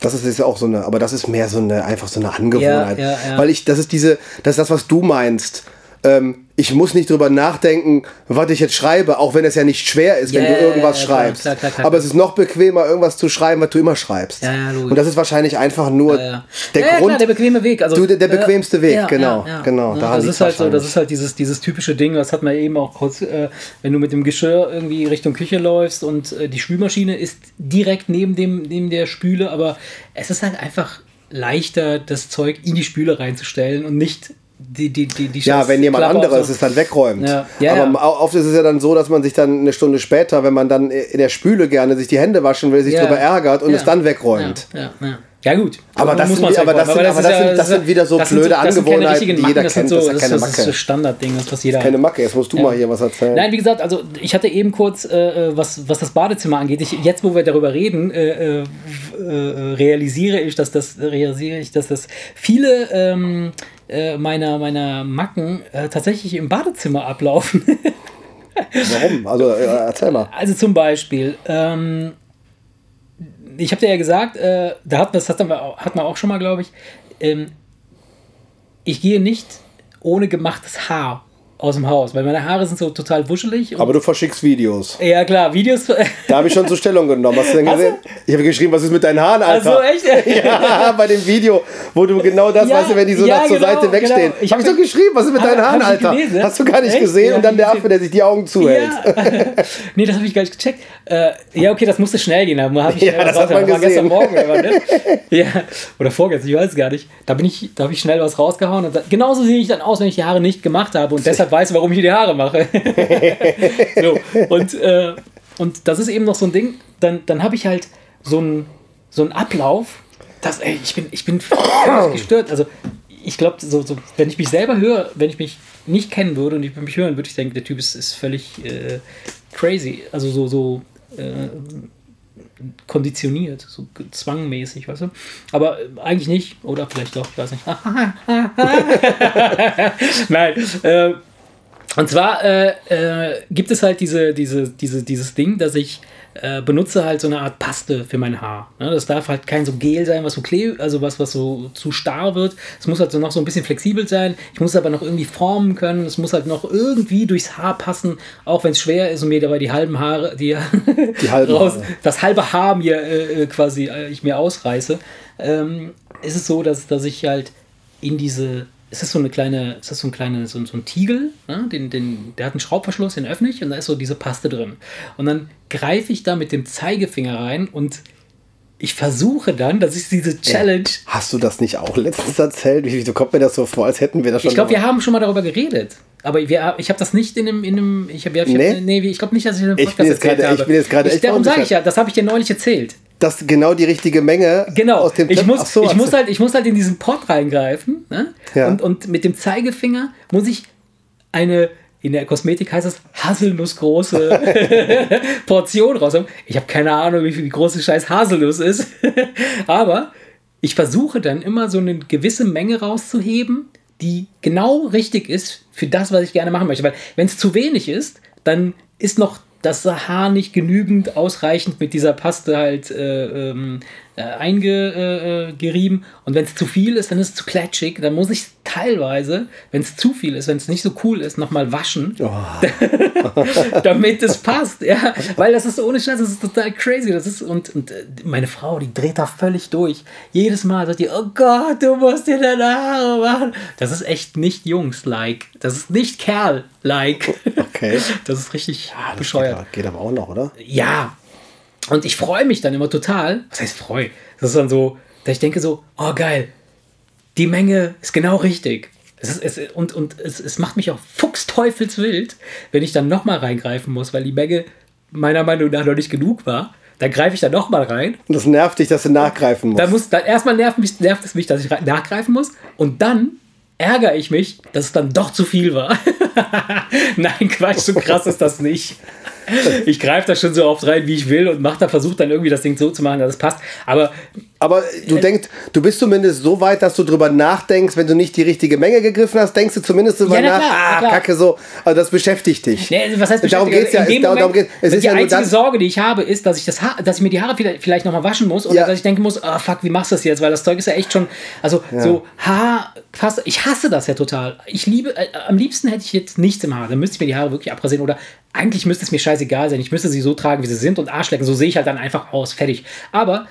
Das ist jetzt auch so eine, aber das ist mehr so eine, einfach so eine Angewohnheit. Ja, ja, ja. Weil ich, das ist diese, das ist das, was du meinst. Ähm, ich muss nicht drüber nachdenken, was ich jetzt schreibe, auch wenn es ja nicht schwer ist, wenn Ja, du irgendwas ja, klar, schreibst. klar, klar. Aber es ist noch bequemer, irgendwas zu schreiben, was du immer schreibst. Ja, ja. Und das ist wahrscheinlich einfach nur der Grund. der bequeme Weg. Also, Du, der- der ja, bequemste Weg, genau, genau, das liegt's ist halt so, das ist halt dieses, dieses typische Ding, das hat man eben auch kurz, äh, wenn du mit dem Geschirr irgendwie Richtung Küche läufst und äh, die Spülmaschine ist direkt neben dem neben der Spüle, aber es ist halt einfach leichter, das Zeug in die Spüle reinzustellen und nicht die die die die Ja, wenn jemand Klappe anderes es dann wegräumt. Ja. Ja, Aber ja. oft ist es ja dann so, dass man sich dann eine Stunde später, wenn man dann in der Spüle gerne sich die Hände waschen will, sich Ja. darüber ärgert und es dann wegräumt. Ja, ja, gut. Aber das muss sind aber das sind- aber das sind- das sind wieder so das blöde das keine Angewohnheiten, die jeder das sind kennt, So, das ist ja das, keine das ist Macke. so Standardding, das was jeder Keine Macke, jetzt musst du mal hier was erzählen. Nein, wie gesagt, also ich hatte eben kurz, äh, was, was das Badezimmer angeht, ich, jetzt wo wir darüber reden, äh, äh, äh, realisiere ich, dass das realisiere ich, dass das viele ähm, äh, meiner, meiner Macken äh, tatsächlich im Badezimmer ablaufen. <laughs> Warum? Also äh, erzähl mal. Also zum Beispiel, ähm, ich habe dir ja gesagt, äh, da hat, das hat man, auch- hat man auch schon mal, glaube ich, ähm, ich gehe nicht ohne gemachtes Haar aus dem Haus, weil meine Haare sind so total wuschelig. Aber du verschickst Videos. ja, klar, Videos. Da habe ich schon zur Stellung genommen. Hast du denn gesehen? Ich habe geschrieben, was ist mit deinen Haaren, Alter? Also echt? <laughs> Ja, bei dem Video, wo du genau das, Ja, weißt du, wenn die so ja, nach zur genau, Seite wegstehen. genau. Ich Hab ich hab- doch geschrieben, was ist mit Hab- deinen Haaren, hab Alter? gelesen? Hast du gar nicht Echt? gesehen? Ja, und dann hab der Affe, der sich die Augen zuhält. Ja. <laughs> nee, das habe ich gar nicht gecheckt. Äh, ja, okay, das musste schnell gehen. Da habe ich Ja, das hat man war gestern. Morgen ne? <laughs> Ja, oder vorgestern, ich weiß es gar nicht. Da, bin ich, da habe ich schnell was rausgehauen. Und da, genauso sehe ich dann aus, wenn ich die Haare nicht gemacht habe und deshalb weiß, warum ich die Haare mache. <laughs> so, und, äh, und das ist eben noch so ein Ding. Dann, dann habe ich halt so einen so einen Ablauf. Das, ey, ich bin, ich bin <coughs> gestört. Also, ich glaube, so, so, wenn ich mich selber höre, wenn ich mich nicht kennen würde und ich würde mich hören, würde ich denken, der Typ ist, ist völlig äh, crazy. Also so, so äh, konditioniert, so zwangmäßig, weißt du? Aber eigentlich nicht, oder vielleicht doch, ich weiß nicht. <laughs> <laughs> Nein. Äh, und zwar äh, äh, gibt es halt diese, diese, diese, dieses Ding, dass ich äh, benutze halt so eine Art Paste für mein Haar. Ne? Das darf halt kein so Gel sein, was so kleb, also was, was so zu starr wird. Es muss halt so noch so ein bisschen flexibel sein. Ich muss aber noch irgendwie formen können. Es muss halt noch irgendwie durchs Haar passen, auch wenn es schwer ist und mir dabei die halben Haare, die, <laughs> Die halben Haare. das halbe Haar mir äh, äh, quasi äh, ich mir ausreiße. Ähm, ist es so, dass, dass ich halt in diese ist das so eine kleine, ist das so ein kleine, so, so ein Tiegel, ne? den, den, der hat einen Schraubverschluss, den öffne ich und da ist so diese Paste drin. Und dann greife ich da mit dem Zeigefinger rein und ich versuche dann, dass ich diese Challenge. Hast du das nicht auch letztens erzählt? Wie, wie kommt mir das so vor, als hätten wir das schon Ich glaube, wir haben schon mal darüber geredet. Aber wir, ich habe das nicht in einem, in einem ich habe, ich hab, Nee? nee, ich glaube nicht, dass ich in einem Ich bin jetzt erzählt gerade- ich habe. bin jetzt gerade Darum sage ich ja, das habe ich dir neulich erzählt. Dass genau die richtige Menge Genau, aus dem ich, Tab- muss, so, ich, muss halt, ich muss halt in diesen Pot reingreifen ne? Ja. und, und mit dem Zeigefinger muss ich eine, in der Kosmetik heißt das Haselnussgroße <laughs> Portion raushaben. Ich habe keine Ahnung, wie viel die große Scheiß Haselnuss ist, <laughs> aber ich versuche dann immer so eine gewisse Menge rauszuheben, die genau richtig ist für das, was ich gerne machen möchte. Weil wenn es zu wenig ist, dann ist noch das Haar nicht genügend ausreichend mit dieser Paste halt äh, ähm, äh, eingerieben. Äh, und wenn es zu viel ist, dann ist es zu klatschig. Dann muss ich teilweise, wenn es zu viel ist, wenn es nicht so cool ist, nochmal waschen, Oh. <laughs> damit es passt. Ja, weil das ist ohne Scheiß, das ist total crazy. Das ist, und, und äh, meine Frau, die dreht da völlig durch. Jedes Mal sagt die, oh Gott, du musst dir deine Haare machen. Das ist echt nicht Jungs-like. Das ist nicht Kerl-like. Okay. <laughs> Das ist richtig Ah, das bescheuert. Geht, geht aber auch noch, oder? Ja. Und ich freue mich dann immer total. Was heißt freu? Das ist dann so, dass ich denke so, oh geil, die Menge ist genau richtig. Es ist, es, und und es, es macht mich auch fuchsteufelswild, wenn ich dann nochmal reingreifen muss, weil die Menge meiner Meinung nach noch nicht genug war. Dann greife ich da nochmal rein. Und das nervt dich, dass du nachgreifen musst. Dann muss, dann erstmal nervt, mich, nervt es mich, dass ich nachgreifen muss. Und dann ärgere ich mich, dass es dann doch zu viel war. <laughs> Nein, Quatsch, so krass ist das nicht. Ich greife da schon so oft rein, wie ich will und mache da, versuche dann irgendwie das Ding so zu machen, dass es passt. Aber Aber du denkst, du bist zumindest so weit, dass du drüber nachdenkst, wenn du nicht die richtige Menge gegriffen hast, denkst du zumindest drüber Ja, na nach, klar, na ah, klar. kacke so. Also das beschäftigt dich. Nee, was heißt Darum beschäftigt? geht's ja, In dem es- darum geht's- es ist die ja nur einzige das- Sorge, die ich habe, ist, dass ich das Haar, dass ich mir die Haare vielleicht, vielleicht nochmal waschen muss oder Ja. dass ich denken muss, ah fuck, wie machst du das jetzt? Weil das Zeug ist ja echt schon, also so Haar, fast, ich hasse das ja total. Ich liebe, äh, am liebsten hätte ich jetzt nichts im Haar. Dann müsste ich mir die Haare wirklich abrasieren oder eigentlich müsste es mir scheißegal sein. Ich müsste sie so tragen, wie sie sind und Arsch lecken. So sehe ich halt dann einfach aus. Fertig. Aber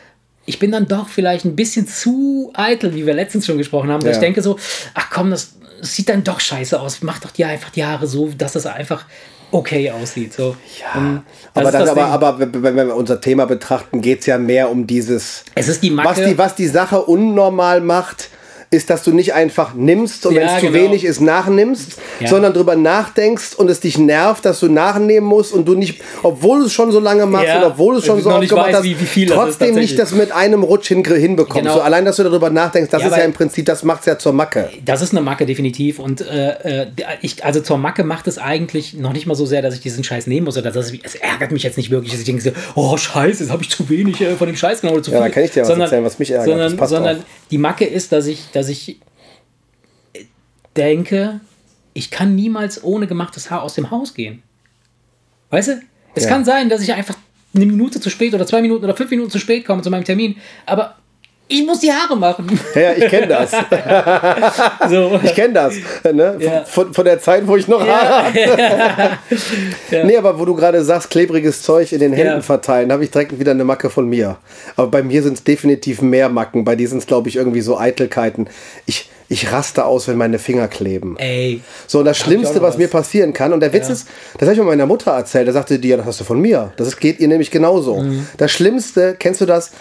ich bin dann doch vielleicht ein bisschen zu eitel, wie wir letztens schon gesprochen haben, dass Ja. ich denke so, ach komm, das sieht dann doch scheiße aus. Mach doch dir einfach die Haare so, dass das einfach okay aussieht. So. Und das Aber, dann, aber, aber wenn wenn wir unser Thema betrachten, geht es ja mehr um dieses, es ist die Macke. was die, was die Sache unnormal macht, ist, dass du nicht einfach nimmst und Ja, wenn es zu genau. wenig ist, nachnimmst, Ja. sondern drüber nachdenkst und es dich nervt, dass du nachnehmen musst und du nicht, obwohl du es schon so lange machst Ja, und obwohl du es schon ich so oft gemacht weiß, hast, wie- wie viel das ist trotzdem nicht das mit einem Rutsch hin, hinbekommst. Genau. So, allein, dass du darüber nachdenkst, das Ja, ist ja im Prinzip, das macht es ja zur Macke. Das ist eine Macke, definitiv. Und äh, äh, ich, also zur Macke macht es eigentlich noch nicht mal so sehr, dass ich diesen Scheiß nehmen muss oder dass es, es ärgert mich jetzt nicht wirklich, dass ich denke so, oh Scheiße, jetzt habe ich zu wenig äh, von dem Scheiß genommen oder zu Ja, viel. da kann ich dir was erzählen, was mich ärgert. Sondern, sondern die Macke ist, dass ich, dass ich denke, ich kann niemals ohne gemachtes Haar aus dem Haus gehen. Weißt du? Es Ja. kann sein, dass ich einfach eine Minute zu spät oder zwei Minuten oder fünf Minuten zu spät komme zu meinem Termin, aber ich muss die Haare machen. Ja, ja, ich kenne das. <laughs> So. Ich kenne das. Ne? Ja. Von, von der Zeit, wo ich noch Haare <laughs> hatte. Nee, aber wo du gerade sagst, klebriges Zeug in den Händen Ja. verteilen, habe ich direkt wieder eine Macke von mir. Aber bei mir sind es definitiv mehr Macken. Bei dir sind es, glaube ich, irgendwie so Eitelkeiten. Ich, ich raste aus, wenn meine Finger kleben. Ey. So, und das Schlimmste, was was. mir passieren kann, und der Witz Ja. ist, das habe ich mal meiner Mutter erzählt, da sagte die, ja, das hast du von mir. Das geht ihr nämlich genauso. Mhm. Das Schlimmste, kennst du das?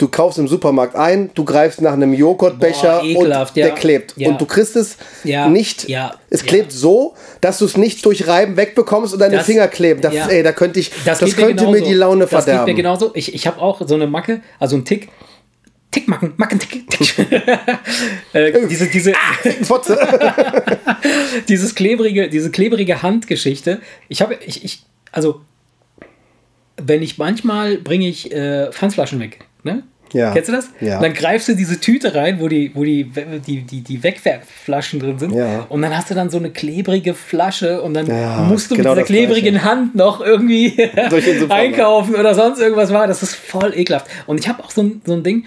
Du kaufst im Supermarkt ein, du greifst nach einem Joghurtbecher Boah, ekelhaft, und der ja. klebt. Ja. Und du kriegst es Ja, nicht, es klebt so, dass du es nicht durch Reiben wegbekommst und deine Das- Finger kleben. Da, ja. ey, da könnte ich, das, geht könnte mir genauso. die Laune Das geht verderben. mir genauso. Ich, ich habe auch so eine Macke, also ein Tick. Tickmacken, Macken, Tick, Tick. <laughs> äh, diese, diese, Fotze. <laughs> dieses klebrige, diese klebrige Handgeschichte. Ich habe, ich, ich, also, wenn ich manchmal bringe ich äh, Pfandflaschen weg, ne? Ja. Kennst du das? Ja. Dann greifst du diese Tüte rein, wo die, wo die, die, die, die Wegwerfflaschen drin sind. Ja. Und dann hast du dann so eine klebrige Flasche und dann Ja, musst du genau mit dieser klebrigen Gleiche. Hand noch irgendwie <laughs> einkaufen oder sonst irgendwas war. Das ist voll ekelhaft. Und ich habe auch so ein, so ein Ding,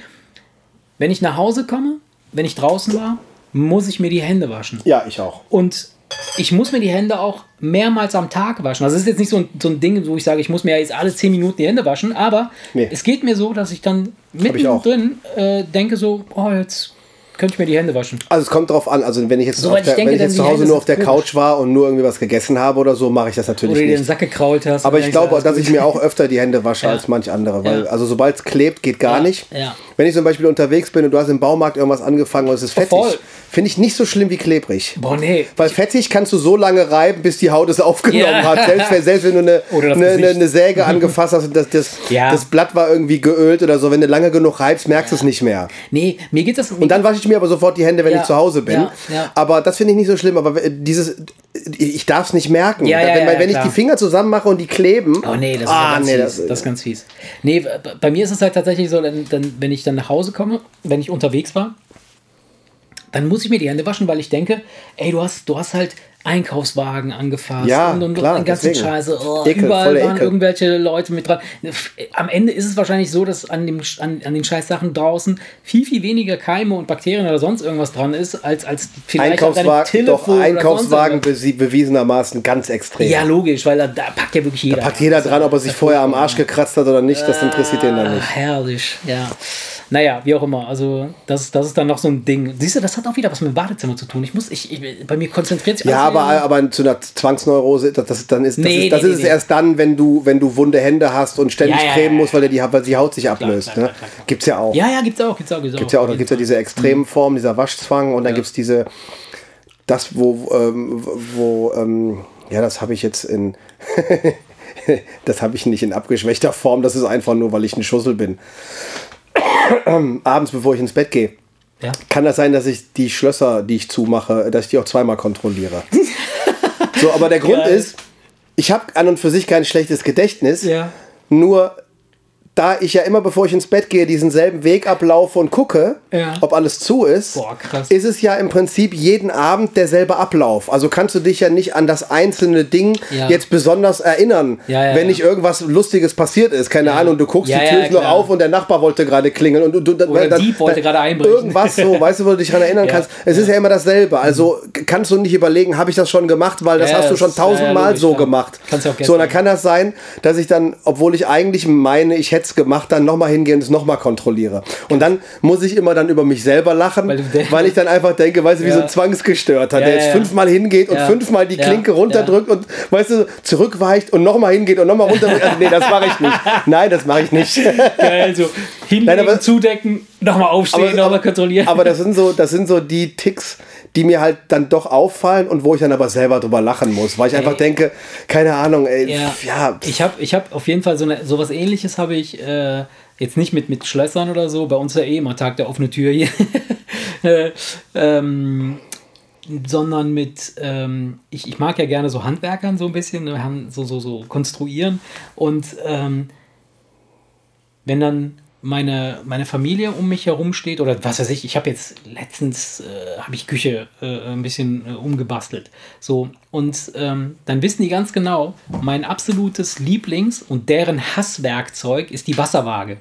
wenn ich nach Hause komme, wenn ich draußen war, muss ich mir die Hände waschen. ja, ich auch. Und ich muss mir die Hände auch mehrmals am Tag waschen. Also es ist jetzt nicht so ein, so ein Ding, wo ich sage, ich muss mir jetzt alle 10 Minuten die Hände waschen, aber Nee. es geht mir so, dass ich dann ich mittendrin äh, denke so, oh, jetzt könnte ich mir die Hände waschen. Also es kommt drauf an, also wenn ich jetzt, auf der, ich denke, wenn ich jetzt zu Hause nur auf der Couch war und nur irgendwie was gegessen habe oder so, mache ich das natürlich Oder dir den nicht. Sack gekrault hast. Aber ich glaube, dass ich mir auch öfter die Hände wasche <laughs> Ja. als manch andere, weil Ja. also sobald es klebt, geht gar Ja, nicht. Ja. Wenn ich zum Beispiel unterwegs bin und du hast im Baumarkt irgendwas angefangen und es ist fettig, voll. finde ich nicht so schlimm wie klebrig. Boah, nee. Weil fettig kannst du so lange reiben, bis die Haut es aufgenommen Ja. hat. Selbst wenn, selbst wenn du eine, eine, eine, eine Säge angefasst hast und das, das, Ja. das Blatt war irgendwie geölt oder so, wenn du lange genug reibst, merkst du es nicht mehr. Nee, mir geht das. Und dann wasche ich mir aber sofort die Hände, wenn Ja, ich zu Hause bin. ja, ja. Aber das finde ich nicht so schlimm. Aber dieses, ich darf es nicht merken. Ja, ja, wenn ja, wenn ich die Finger zusammen mache und die kleben. Oh nee, das ist, ah, ganz nee, fies. das, Das, ist ganz fies. Nee, bei mir ist es halt tatsächlich so, dann, dann, wenn ich dann nach Hause komme, wenn ich unterwegs war, dann muss ich mir die Hände waschen, weil ich denke, ey, du hast, du hast halt Einkaufswagen angefasst Ja, und, und, klar, und ganzen deswegen. Scheiße. Oh, Ekel, überall waren Ekel. irgendwelche Leute mit dran. Am Ende ist es wahrscheinlich so, dass an, dem, an, an den Scheißsachen draußen viel, viel weniger Keime und Bakterien oder sonst irgendwas dran ist, als, als vielleicht Einkaufswagen, doch Einkaufswagen bewiesenermaßen ganz extrem. Ja, logisch, weil da, da packt ja wirklich jeder. Packt jeder dran, ob er sich vorher am Arsch gekratzt hat oder nicht, das interessiert den dann Ah, nicht. herrlich, ja. Naja, wie auch immer. Also, das, das ist dann noch so ein Ding. Siehst du, das hat auch wieder was mit dem Badezimmer zu tun. Ich muss, ich, ich bei mir konzentriert sich Ja, aber, aber zu einer Zwangsneurose, das, das, dann ist, das, Nee, ist, das nee, ist nee, es erst dann, wenn du, wenn du wunde Hände hast und ständig Ja, ja, cremen musst, weil, die, weil die Haut sich ablöst. klar, ne? klar, klar, klar. Gibt's ja auch. Ja, ja, gibt's auch, gibt's auch, gibt's auch. Gibt's ja auch, da gibt es ja diese extremen Formen, dieser Waschzwang und dann Ja. gibt es diese, das, wo, ähm, wo ähm, ja, das habe ich jetzt in, <laughs> das habe ich nicht in abgeschwächter Form, das ist einfach nur, weil ich ein Schussel bin. <coughs> Abends, bevor ich ins Bett gehe, Ja. kann das sein, dass ich die Schlösser, die ich zumache, dass ich die auch zweimal kontrolliere. <laughs> so, aber der Grund Geil. ist, ich habe an und für sich kein schlechtes Gedächtnis, Ja. nur da ich ja immer, bevor ich ins Bett gehe, diesen selben Weg ablaufe und gucke, Ja. ob alles zu ist, Boah, ist es ja im Prinzip jeden Abend derselbe Ablauf. Also kannst du dich ja nicht an das einzelne Ding Ja. jetzt besonders erinnern, Ja, wenn nicht irgendwas Lustiges passiert ist. Keine Ahnung, du guckst, die Tür ist noch auf und der Nachbar wollte gerade klingeln. Und du, du, Oder dann- Dieb wollte gerade einbrechen. Irgendwas so, weißt du, wo du dich daran erinnern <laughs> kannst. Es ist ja immer dasselbe. Also kannst du nicht überlegen, habe ich das schon gemacht, weil das hast du schon tausendmal so gemacht. Kannst du auch so, dann kann das sein, dass ich dann, obwohl ich eigentlich meine, ich hätte es gemacht, dann nochmal hingehe und es nochmal kontrolliere. Und dann muss ich immer dann über mich selber lachen, Weil weil, ich dann einfach denke, weißt du, wie Ja. so ein Zwangsgestörter, Ja, der jetzt fünfmal hingeht und fünfmal die. Klinke runterdrückt und, weißt du, zurückweicht und nochmal hingeht und nochmal runterdrückt. <laughs> Also, nee, das mache ich nicht. Nein, das mache ich nicht. Geil, so <laughs> hinlegen, Nein, aber- zudecken, nochmal aufstehen, nochmal kontrollieren. Aber das sind so, das sind so die Ticks, die mir halt dann doch auffallen und wo ich dann aber selber drüber lachen muss, weil ich einfach denke, keine Ahnung, ey, Ja, ja, ich habe ich hab auf jeden Fall so eine, sowas ähnliches habe ich äh, jetzt nicht mit, mit Schlössern oder so, bei uns ja eh immer Tag der offene Tür hier. <laughs> äh, ähm, sondern mit, ähm, ich, ich mag ja gerne so Handwerkern so ein bisschen, ne, so, so, so konstruieren. Und ähm, wenn dann meine, meine Familie um mich herum steht oder was weiß ich, ich habe jetzt letztens äh, habe ich Küche äh, ein bisschen äh, umgebastelt. So, und ähm, dann wissen die ganz genau, mein absolutes Lieblings- und deren Hasswerkzeug ist die Wasserwaage.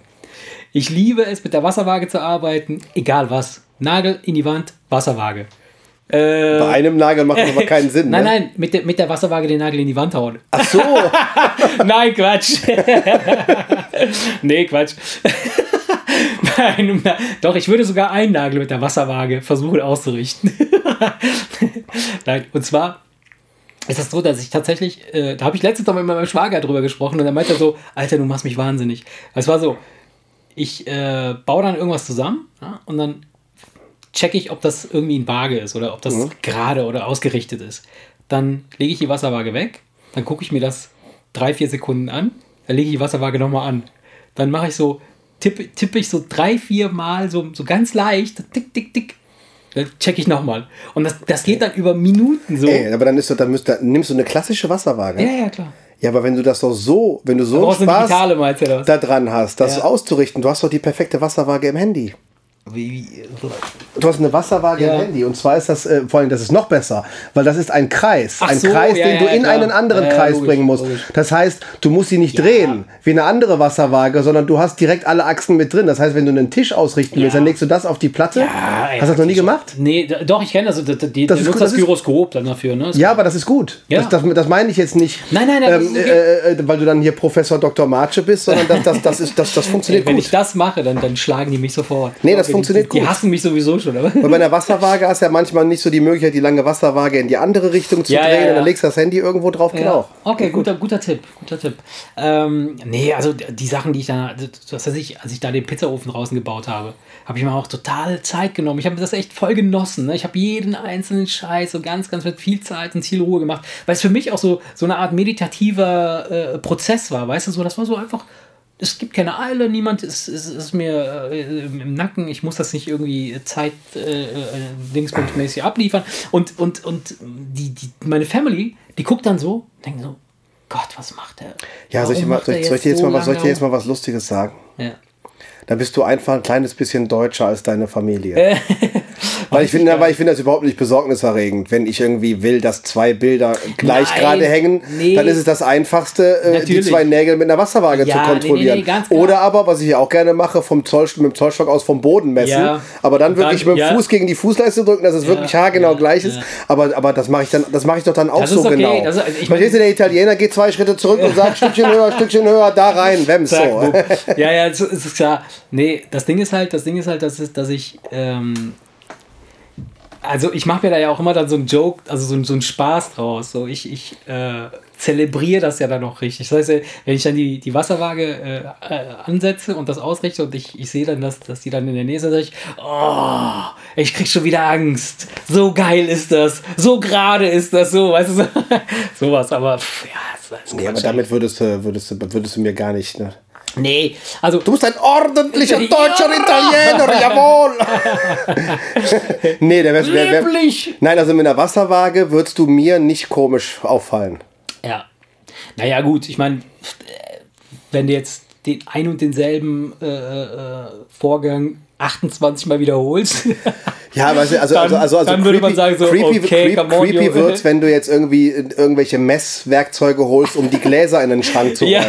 Ich liebe es, mit der Wasserwaage zu arbeiten, egal was. Nagel in die Wand, Wasserwaage. Äh, Bei einem Nagel macht das aber keinen <laughs> Sinn. nein, ne? nein, mit der, mit der Wasserwaage den Nagel in die Wand hauen. Ach so. <laughs> Nein, Quatsch. <laughs> nee, Quatsch. Doch, ich würde sogar einen Nagel mit der Wasserwaage versuchen auszurichten. Nein, und zwar ist das so, dass ich tatsächlich, äh, da habe ich letztens noch mit meinem Schwager drüber gesprochen und er meinte so, Alter, du machst mich wahnsinnig. Es war so, ich äh, baue dann irgendwas zusammen ja, und dann checke ich, ob das irgendwie ein Waage ist oder ob das gerade oder ausgerichtet ist. Dann lege ich die Wasserwaage weg, dann gucke ich mir das drei, vier Sekunden an, dann lege ich die Wasserwaage nochmal an. Dann mache ich so, tippe, tippe ich so drei, vier Mal so, so ganz leicht, tick, tick, tick. Dann checke ich nochmal. Und das, das geht dann über Minuten so. Ey, aber dann, ist dann, müsst, dann nimmst du eine klassische Wasserwaage. Ja, ja, klar. Ja, aber wenn du das doch so, wenn du so einen eine Spaß digitale, da dran hast, das Ja. auszurichten, du hast doch die perfekte Wasserwaage im Handy. Wie, Du hast eine Wasserwaage Ja. im Handy und zwar ist das, äh, vor allem, das ist noch besser, weil das ist ein Kreis. Ach ein so, Kreis, ja, den du ja, in klar. einen anderen Kreis logisch, bringen musst. logisch. Das heißt, du musst sie nicht drehen wie eine andere Wasserwaage, sondern du hast direkt alle Achsen mit drin. Das heißt, wenn du einen Tisch ausrichten willst, dann legst du das auf die Platte. Hast du das noch nie gemacht? Nee, doch, ich kenne das. Die, die, Das ist nutzt gut, das Gyroskop dann dafür, ne? Ja, aber das ist gut. Das, das, das meine ich jetzt nicht, Nein, nein, nein, ähm, äh, äh, weil du dann hier Professor Dr. Marche bist, sondern das, das, das, ist, das, das <laughs> funktioniert Wenn gut. ich das mache, dann, dann schlagen die mich sofort. Nee, das funktioniert die, Die gut. hassen mich sowieso schon, aber. Weil bei einer Wasserwaage hast du ja manchmal nicht so die Möglichkeit, die lange Wasserwaage in die andere Richtung zu Ja, drehen ja, und ja. dann legst du das Handy irgendwo drauf, auch. Okay, guter, guter Tipp, guter Tipp. Ähm, nee, also die Sachen, die ich da, das heißt, ich, als ich da den Pizzaofen draußen gebaut habe, habe ich mir auch total Zeit genommen. Ich habe das echt voll genossen. Ne? Ich habe jeden einzelnen Scheiß so ganz, ganz mit viel Zeit und viel Ruhe gemacht, weil es für mich auch so, so eine Art meditativer äh, Prozess war, weißt du, so, das war so einfach, es gibt keine Eile, niemand ist, ist, ist mir äh, im Nacken, ich muss das nicht irgendwie Zeit äh, äh, dingsbumsmäßig abliefern. Und, und, und die, die, meine Family, die guckt dann so, denkt so, Gott, was macht der? Ja, soll ich, mal, macht soll, er ich, soll, ich dir jetzt so mal, was- soll ich dir jetzt mal was Lustiges sagen? Ja. Da bist du einfach ein kleines bisschen deutscher als deine Familie. Weil, ich finde, weil ich finde das überhaupt nicht besorgniserregend. Wenn ich irgendwie will, dass zwei Bilder gleich gerade hängen, nee. dann ist es das Einfachste, äh, die zwei Nägel mit einer Wasserwaage Ja, zu kontrollieren. nee, nee. Oder aber, was ich ja auch gerne mache, vom Zoll, mit dem Zollstock aus vom Boden messen. Ja. Aber dann wirklich dann- mit dem ja. Fuß gegen die Fußleiste drücken, dass es wirklich haargenau gleich ist. Aber, aber das mache ich dann, das mache ich doch dann auch Das so okay. genau. Das ist- ich Verstehst du, der Italiener geht zwei Schritte zurück und sagt, Stückchen höher, <laughs> Stückchen höher, da rein, Zack, so. ja, ja, es ist klar. Nee, das Ding ist halt, das Ding ist halt, dass, dass ich, ähm, also ich mache mir da ja auch immer dann so einen Joke, also so, so einen Spaß draus. So, ich, ich äh, zelebriere das ja dann auch richtig. Das heißt, wenn ich dann die, die Wasserwaage äh, äh, ansetze und das ausrichte und ich, ich sehe dann, dass, dass die dann in der Nähe sind, sage ich, oh, ich krieg schon wieder Angst. So geil ist das. So gerade ist das so, weißt du, so, <laughs> sowas. Aber pff, ja, das ist Nee, aber damit würdest du, würdest du, würdest du mir gar nicht. Ne? Nee, also Du bist ein ordentlicher Ja. deutscher Italiener, <laughs> jawohl! <laughs> nee, der wär, wär, wär! Nein, also mit einer Wasserwaage würdest du mir nicht komisch auffallen. Ja. Naja, gut, ich meine, wenn du jetzt den ein und denselben äh, äh, Vorgang 28 Mal wiederholst. <laughs> Ja, du, also, Dann- also, also, also dann würde man sagen so, creepy, okay, creep, creepy wird's, wenn du jetzt irgendwie irgendwelche Messwerkzeuge holst, um die Gläser in den Schrank zu Ja.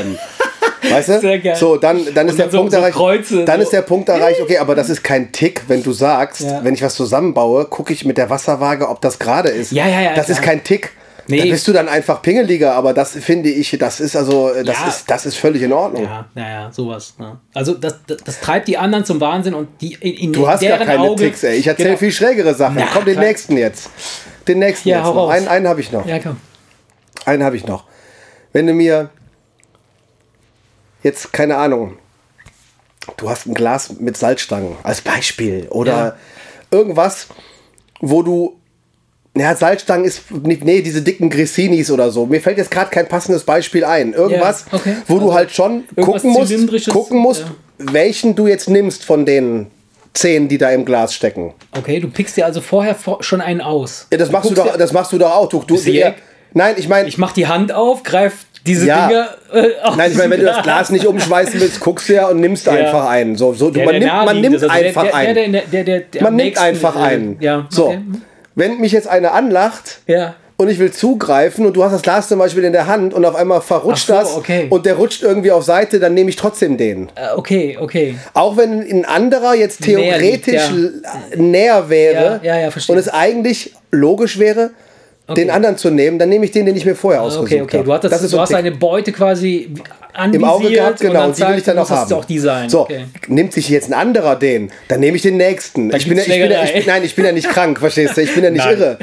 Weißt du? Sehr geil. So, dann, dann ist Und der dann so- Punkt so erreicht. Kreuze, dann so. ist der Punkt erreicht, okay, aber das ist kein Tick, wenn du sagst, Ja. wenn ich was zusammenbaue, gucke ich mit der Wasserwaage, ob das gerade ist. Ja, ja, ja, Das ist klar. kein Tick. Nee. Da bist du dann einfach pingeliger, aber das finde ich, das ist also, das Ja. ist, das ist völlig in Ordnung. ja, naja, sowas. Ne? Also das, das, das treibt die anderen zum Wahnsinn und die in, in Du hast gar keine Auge, Ticks, ey. Ich erzähle Genau. viel schrägere Sachen. Na, Komm, den klar. nächsten jetzt. Den nächsten Ja, jetzt hau noch. raus. Einen, einen habe ich noch. Ja, komm. Einen habe ich noch. Wenn du mir jetzt, keine Ahnung, du hast ein Glas mit Salzstangen als Beispiel oder Ja. irgendwas, wo du. Ja, Salzstangen ist. nicht- Nee, diese dicken Grisinis oder so. Mir fällt jetzt gerade kein passendes Beispiel ein. Irgendwas, Ja, okay. wo du Also halt schon gucken musst, gucken musst ja. welchen du jetzt nimmst von den zehn, die da im Glas stecken. Okay, du pickst dir also vorher vor, schon einen aus. Ja, das machst du doch, das machst du doch auch. Du, du, nein, ich meine, Ich mach die Hand auf, greif diese Ja. Dinger äh. Nein, ich meine, wenn du das Glas nicht umschmeißen willst, guckst du ja und nimmst Ja. einfach einen. So, so, Der, man der nimmt, man nimmt also einfach der, einen. Man nimmt einfach äh, einen. Ja, So, okay. wenn mich jetzt einer anlacht Ja. und ich will zugreifen und du hast das Glas zum Beispiel in der Hand und auf einmal verrutscht so, das okay. und der rutscht irgendwie auf Seite, dann nehme ich trotzdem den. Äh, okay, okay. Auch wenn ein anderer jetzt Näher liegt, theoretisch ja. näher wäre Ja, ja, und es eigentlich logisch wäre, den anderen zu nehmen, dann nehme ich den, den ich mir vorher ausgesucht Okay, okay. habe. Du, hattest, das ist du hast eine Beute quasi im Auge gehabt, genau, und die will ich dann du musst haben. auch die sein. So, Okay. nimmt sich jetzt ein anderer den, dann nehme ich den nächsten. Ich bin, ja, ich, bin ja, ich bin, nein, ich bin ja nicht krank, verstehst du? Ich bin ja nicht Nein. irre.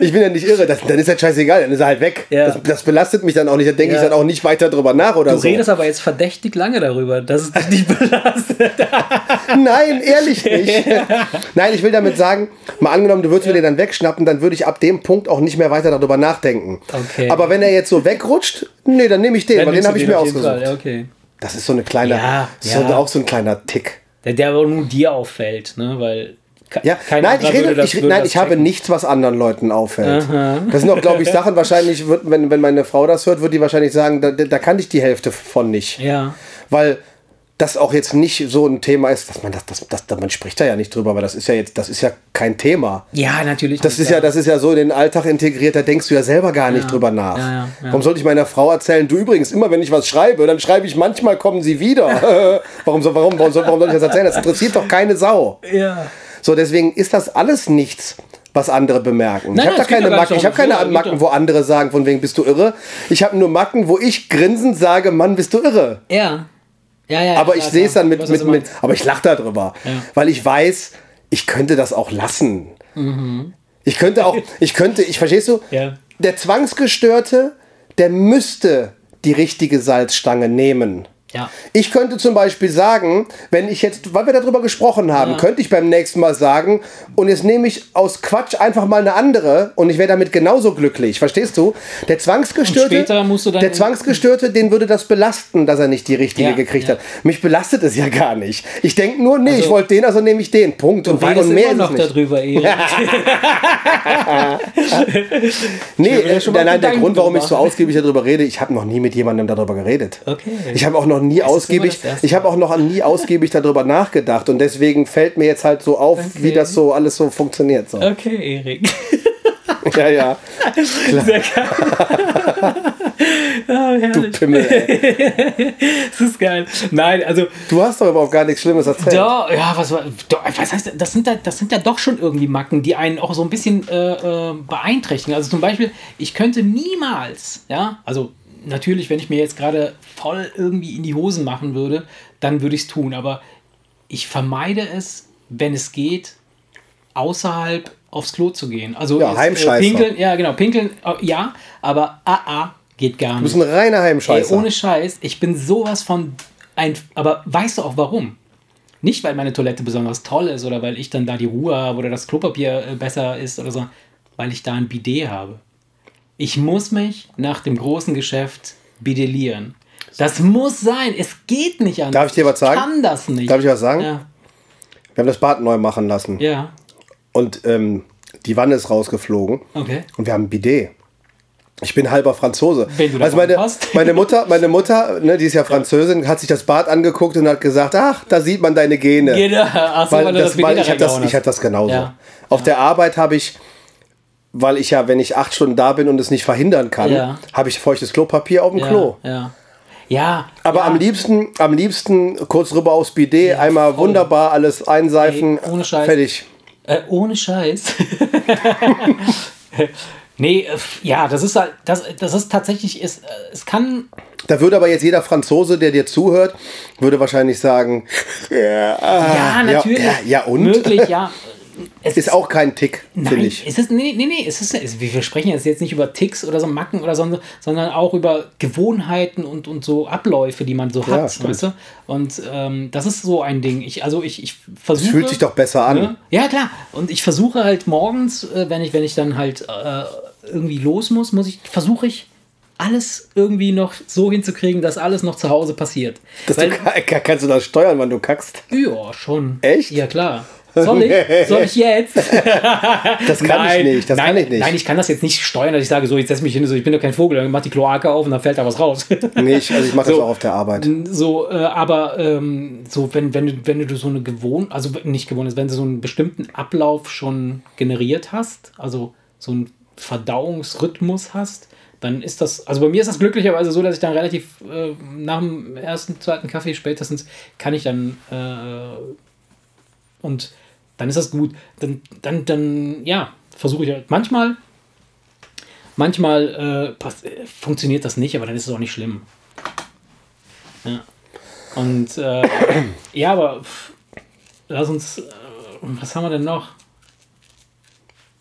Ich bin ja nicht irre. Das, dann ist halt scheißegal, dann ist er halt weg. Ja. Das, das belastet mich dann auch nicht. Da denke ich dann auch nicht weiter drüber nach oder Du so. redest aber jetzt verdächtig lange darüber, dass es dich nicht belastet. <laughs> Nein, ehrlich nicht. <laughs> Nein, ich will damit sagen, mal angenommen, du würdest mir den dann wegschnappen, dann würde ich ab dem Punkt auch nicht mehr weiter darüber nachdenken. Okay. Aber wenn er jetzt so wegrutscht, nee, dann nehme ich den, Dann weil den habe ich mir ausgesucht. Ja, okay. Das ist so eine kleine, Ja, so ja. auch so ein kleiner Tick. Der, der aber nur dir auffällt, ne? Weil Ja, nein, ich, rede, das- ich, nein, ich habe nichts, was anderen Leuten auffällt. Das sind auch, glaube ich, Sachen, wahrscheinlich, wird, wenn, wenn meine Frau das hört, wird die wahrscheinlich sagen, da, da kann ich die Hälfte von nicht. Ja. Weil das auch jetzt nicht so ein Thema ist, dass man das, das, das, man spricht da ja nicht drüber, aber das ist ja jetzt, das ist ja kein Thema. Ja, natürlich. Das ist ja, das ist ja so in den Alltag integriert, da denkst du ja selber gar nicht drüber nach. Ja, ja. Warum sollte ich meiner Frau erzählen, du übrigens, immer wenn ich was schreibe, dann schreibe ich, manchmal kommen sie wieder. <laughs> <laughs> warum, soll, warum, warum, soll, warum soll ich das erzählen? Das interessiert doch keine Sau. Ja. So, deswegen ist das alles nichts, was andere bemerken. Nein, ich habe da keine Macken. Ich habe keine so, Macken, wo andere sagen, von wegen bist du irre. Ich habe nur Macken, wo ich grinsend sage, Mann, bist du irre. Ja. Ja, ja. Aber klar, ich sehe es dann mit, weiß, mit, mit aber ich lache darüber, weil ich weiß, ich könnte das auch lassen. Ich könnte auch, ich könnte, ich verstehst du? Ja. Der Zwangsgestörte, der müsste die richtige Salzstange nehmen. Ja. Ich könnte zum Beispiel sagen, wenn ich jetzt, weil wir darüber gesprochen haben, Ja. könnte ich beim nächsten Mal sagen, und jetzt nehme ich aus Quatsch einfach mal eine andere und ich wäre damit genauso glücklich. Verstehst du? Der Zwangsgestörte, du dann- der Zwangsgestörte, den würde das belasten, dass er nicht die richtige Ja, gekriegt hat. Mich belastet es ja gar nicht. Ich denke nur, nee, Also- ich wollte den, also nehme ich den. Punkt. Und, und mehr immer ist noch es nicht. darüber, Erik. <laughs> Nee, nein, nein, der Grund, warum ich so ausgiebig darüber rede, ich habe noch nie mit jemandem darüber geredet. Okay. Ich habe auch noch nie immer ausgiebig, ich habe auch noch nie ausgiebig darüber nachgedacht und deswem fällt mir jetzt halt so auf, wie Okay. das so alles so funktioniert. So. Okay, Erik. <laughs> Ja, ja. Sehr geil. <laughs> Ah, herrlich. Pimmel, ey. <laughs> Das ist geil. Nein, also Du hast doch überhaupt gar nichts Schlimmes erzählt. Da, ja, was, was heißt, das sind, da, das sind ja doch schon irgendwie Macken, die einen auch so ein bisschen äh, äh, beeinträchtigen. Also zum Beispiel, ich könnte niemals, ja, also natürlich, wenn ich mir jetzt gerade voll irgendwie in die Hosen machen würde, dann würde ich es tun. Aber ich vermeide es, wenn es geht, außerhalb aufs Klo zu gehen. Also Ja, es, Heimscheißer. pinkeln, ja genau, pinkeln, äh, ja, aber AA geht gar Du nicht. bist ein reiner Ey, Heimscheißer. ohne Scheiß, ich bin sowas von ein. Aber weißt du auch warum? Nicht, weil meine Toilette besonders toll ist oder weil ich dann da die Ruhe habe oder das Klopapier äh, besser ist oder so, weil ich da ein Bidet habe. Ich muss mich nach dem großen Geschäft bidelieren. Das muss sein. Es geht nicht anders. Darf ich dir was sagen? kann das nicht. Darf ich was sagen? Ja. Wir haben das Bad neu machen lassen Ja. und ähm, die Wanne ist rausgeflogen Okay. und wir haben ein Bidet. Ich bin halber Franzose. Also meine, <laughs> meine Mutter, meine Mutter, ne, die ist ja Französin, hat sich das Bad angeguckt und hat gesagt, ach, da sieht man deine Gene. Genau. Ach so, weil, weil das, das weil ich hatte das, ich hatte das genauso. Ja. Auf der Arbeit habe ich, weil ich ja, wenn ich acht Stunden da bin und es nicht verhindern kann, Ja. habe ich feuchtes Klopapier auf dem Ja, Klo. Ja. Ja. Aber ja. am liebsten, am liebsten kurz rüber aufs Bidet, einmal voll. wunderbar alles einseifen, Ey, ohne Scheiß. fertig. Äh, ohne Scheiß. <laughs> nee, äh, ja, das ist halt, das, das ist tatsächlich, ist, äh, es kann, Da würde aber jetzt jeder Franzose, der dir zuhört, würde wahrscheinlich sagen, <laughs> ja, ja, natürlich. Ja, ja und? Möglich, ja. <laughs> Es Ist auch kein Tick, finde ich. es ist, nee, nee, nee, es ist, es, wir sprechen jetzt, nicht über Ticks oder so Macken oder so, sondern auch über Gewohnheiten und, und so Abläufe, die man so Ja, hat, stimmt. weißt du? Und ähm, das ist so ein Ding. Ich, also ich, ich versuche. fühlt sich doch besser an. Ne? Ja, klar. Und ich versuche halt morgens, äh, wenn ich, wenn ich dann halt äh, irgendwie los muss, muss ich, versuche ich alles irgendwie noch so hinzukriegen, dass alles noch zu Hause passiert. Weil, du, <laughs> kann- kannst du das steuern, wann du kackst? ja, schon. Echt? Ja, klar. Soll ich? Soll ich jetzt? <laughs> Das kann ich nicht, das nein, kann ich nicht. Nein, ich kann das jetzt nicht steuern, dass ich sage, so, jetzt setz mich hin, so, ich bin doch kein Vogel, dann mach die Kloake auf und dann fällt da was raus. <laughs> Nee, ich, also ich mache das So. auch auf der Arbeit. so, äh, aber ähm, so, wenn, wenn, du, wenn du so eine gewohnt, also nicht gewohnt ist, wenn du so einen bestimmten Ablauf schon generiert hast, also so ein Verdauungsrhythmus hast, dann ist das, also bei mir ist das glücklicherweise so, dass ich dann relativ äh, nach dem ersten, zweiten Kaffee spätestens kann ich dann äh, und dann ist das gut. Dann, dann, dann ja, versuche ich halt. Manchmal, manchmal äh, pass, äh, funktioniert das nicht, aber dann ist es auch nicht schlimm. Ja. Und äh, <clears throat> ja, aber pff, lass uns, äh, was haben wir denn noch?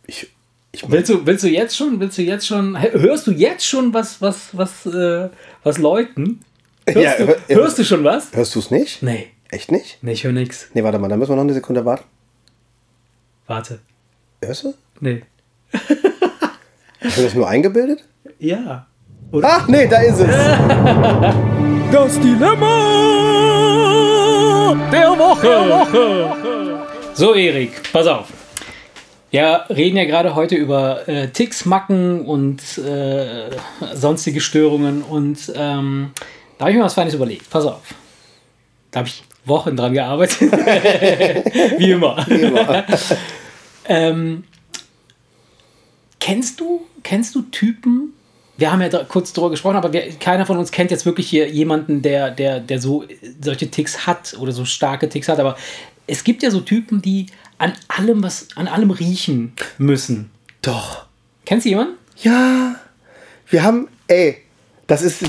Ich, ich Willst du, willst du jetzt schon, willst du jetzt schon, hörst du jetzt schon was, was, was, äh, was läuten? Hörst, Ja, du, hör- hörst du schon was? Hörst du es nicht? Nee, Echt nicht? nee, ich höre nix. Nee, warte mal, da müssen wir noch eine Sekunde warten. Warte. Hörst du? Nee. <laughs> Hast du das nur eingebildet? Ja. Ach nee, da ist es. <laughs> Das Dilemma der Woche. So, Erik, pass auf. Wir reden ja gerade heute über äh, Ticks, Macken und äh, sonstige Störungen. Und ähm, da habe ich mir was Feines überlegt. Pass auf. Da habe ich Wochen dran gearbeitet. <laughs> Wie immer. ähm, kennst du, kennst du Typen? Wir haben ja da kurz drüber gesprochen, aber wir, keiner von uns kennt jetzt wirklich hier jemanden, der, der, der so solche Ticks hat oder so starke Ticks hat. Aber es gibt ja so Typen, die an allem was, an allem riechen müssen. Doch. Kennst du jemanden? Ja. Wir haben, ey, das ist.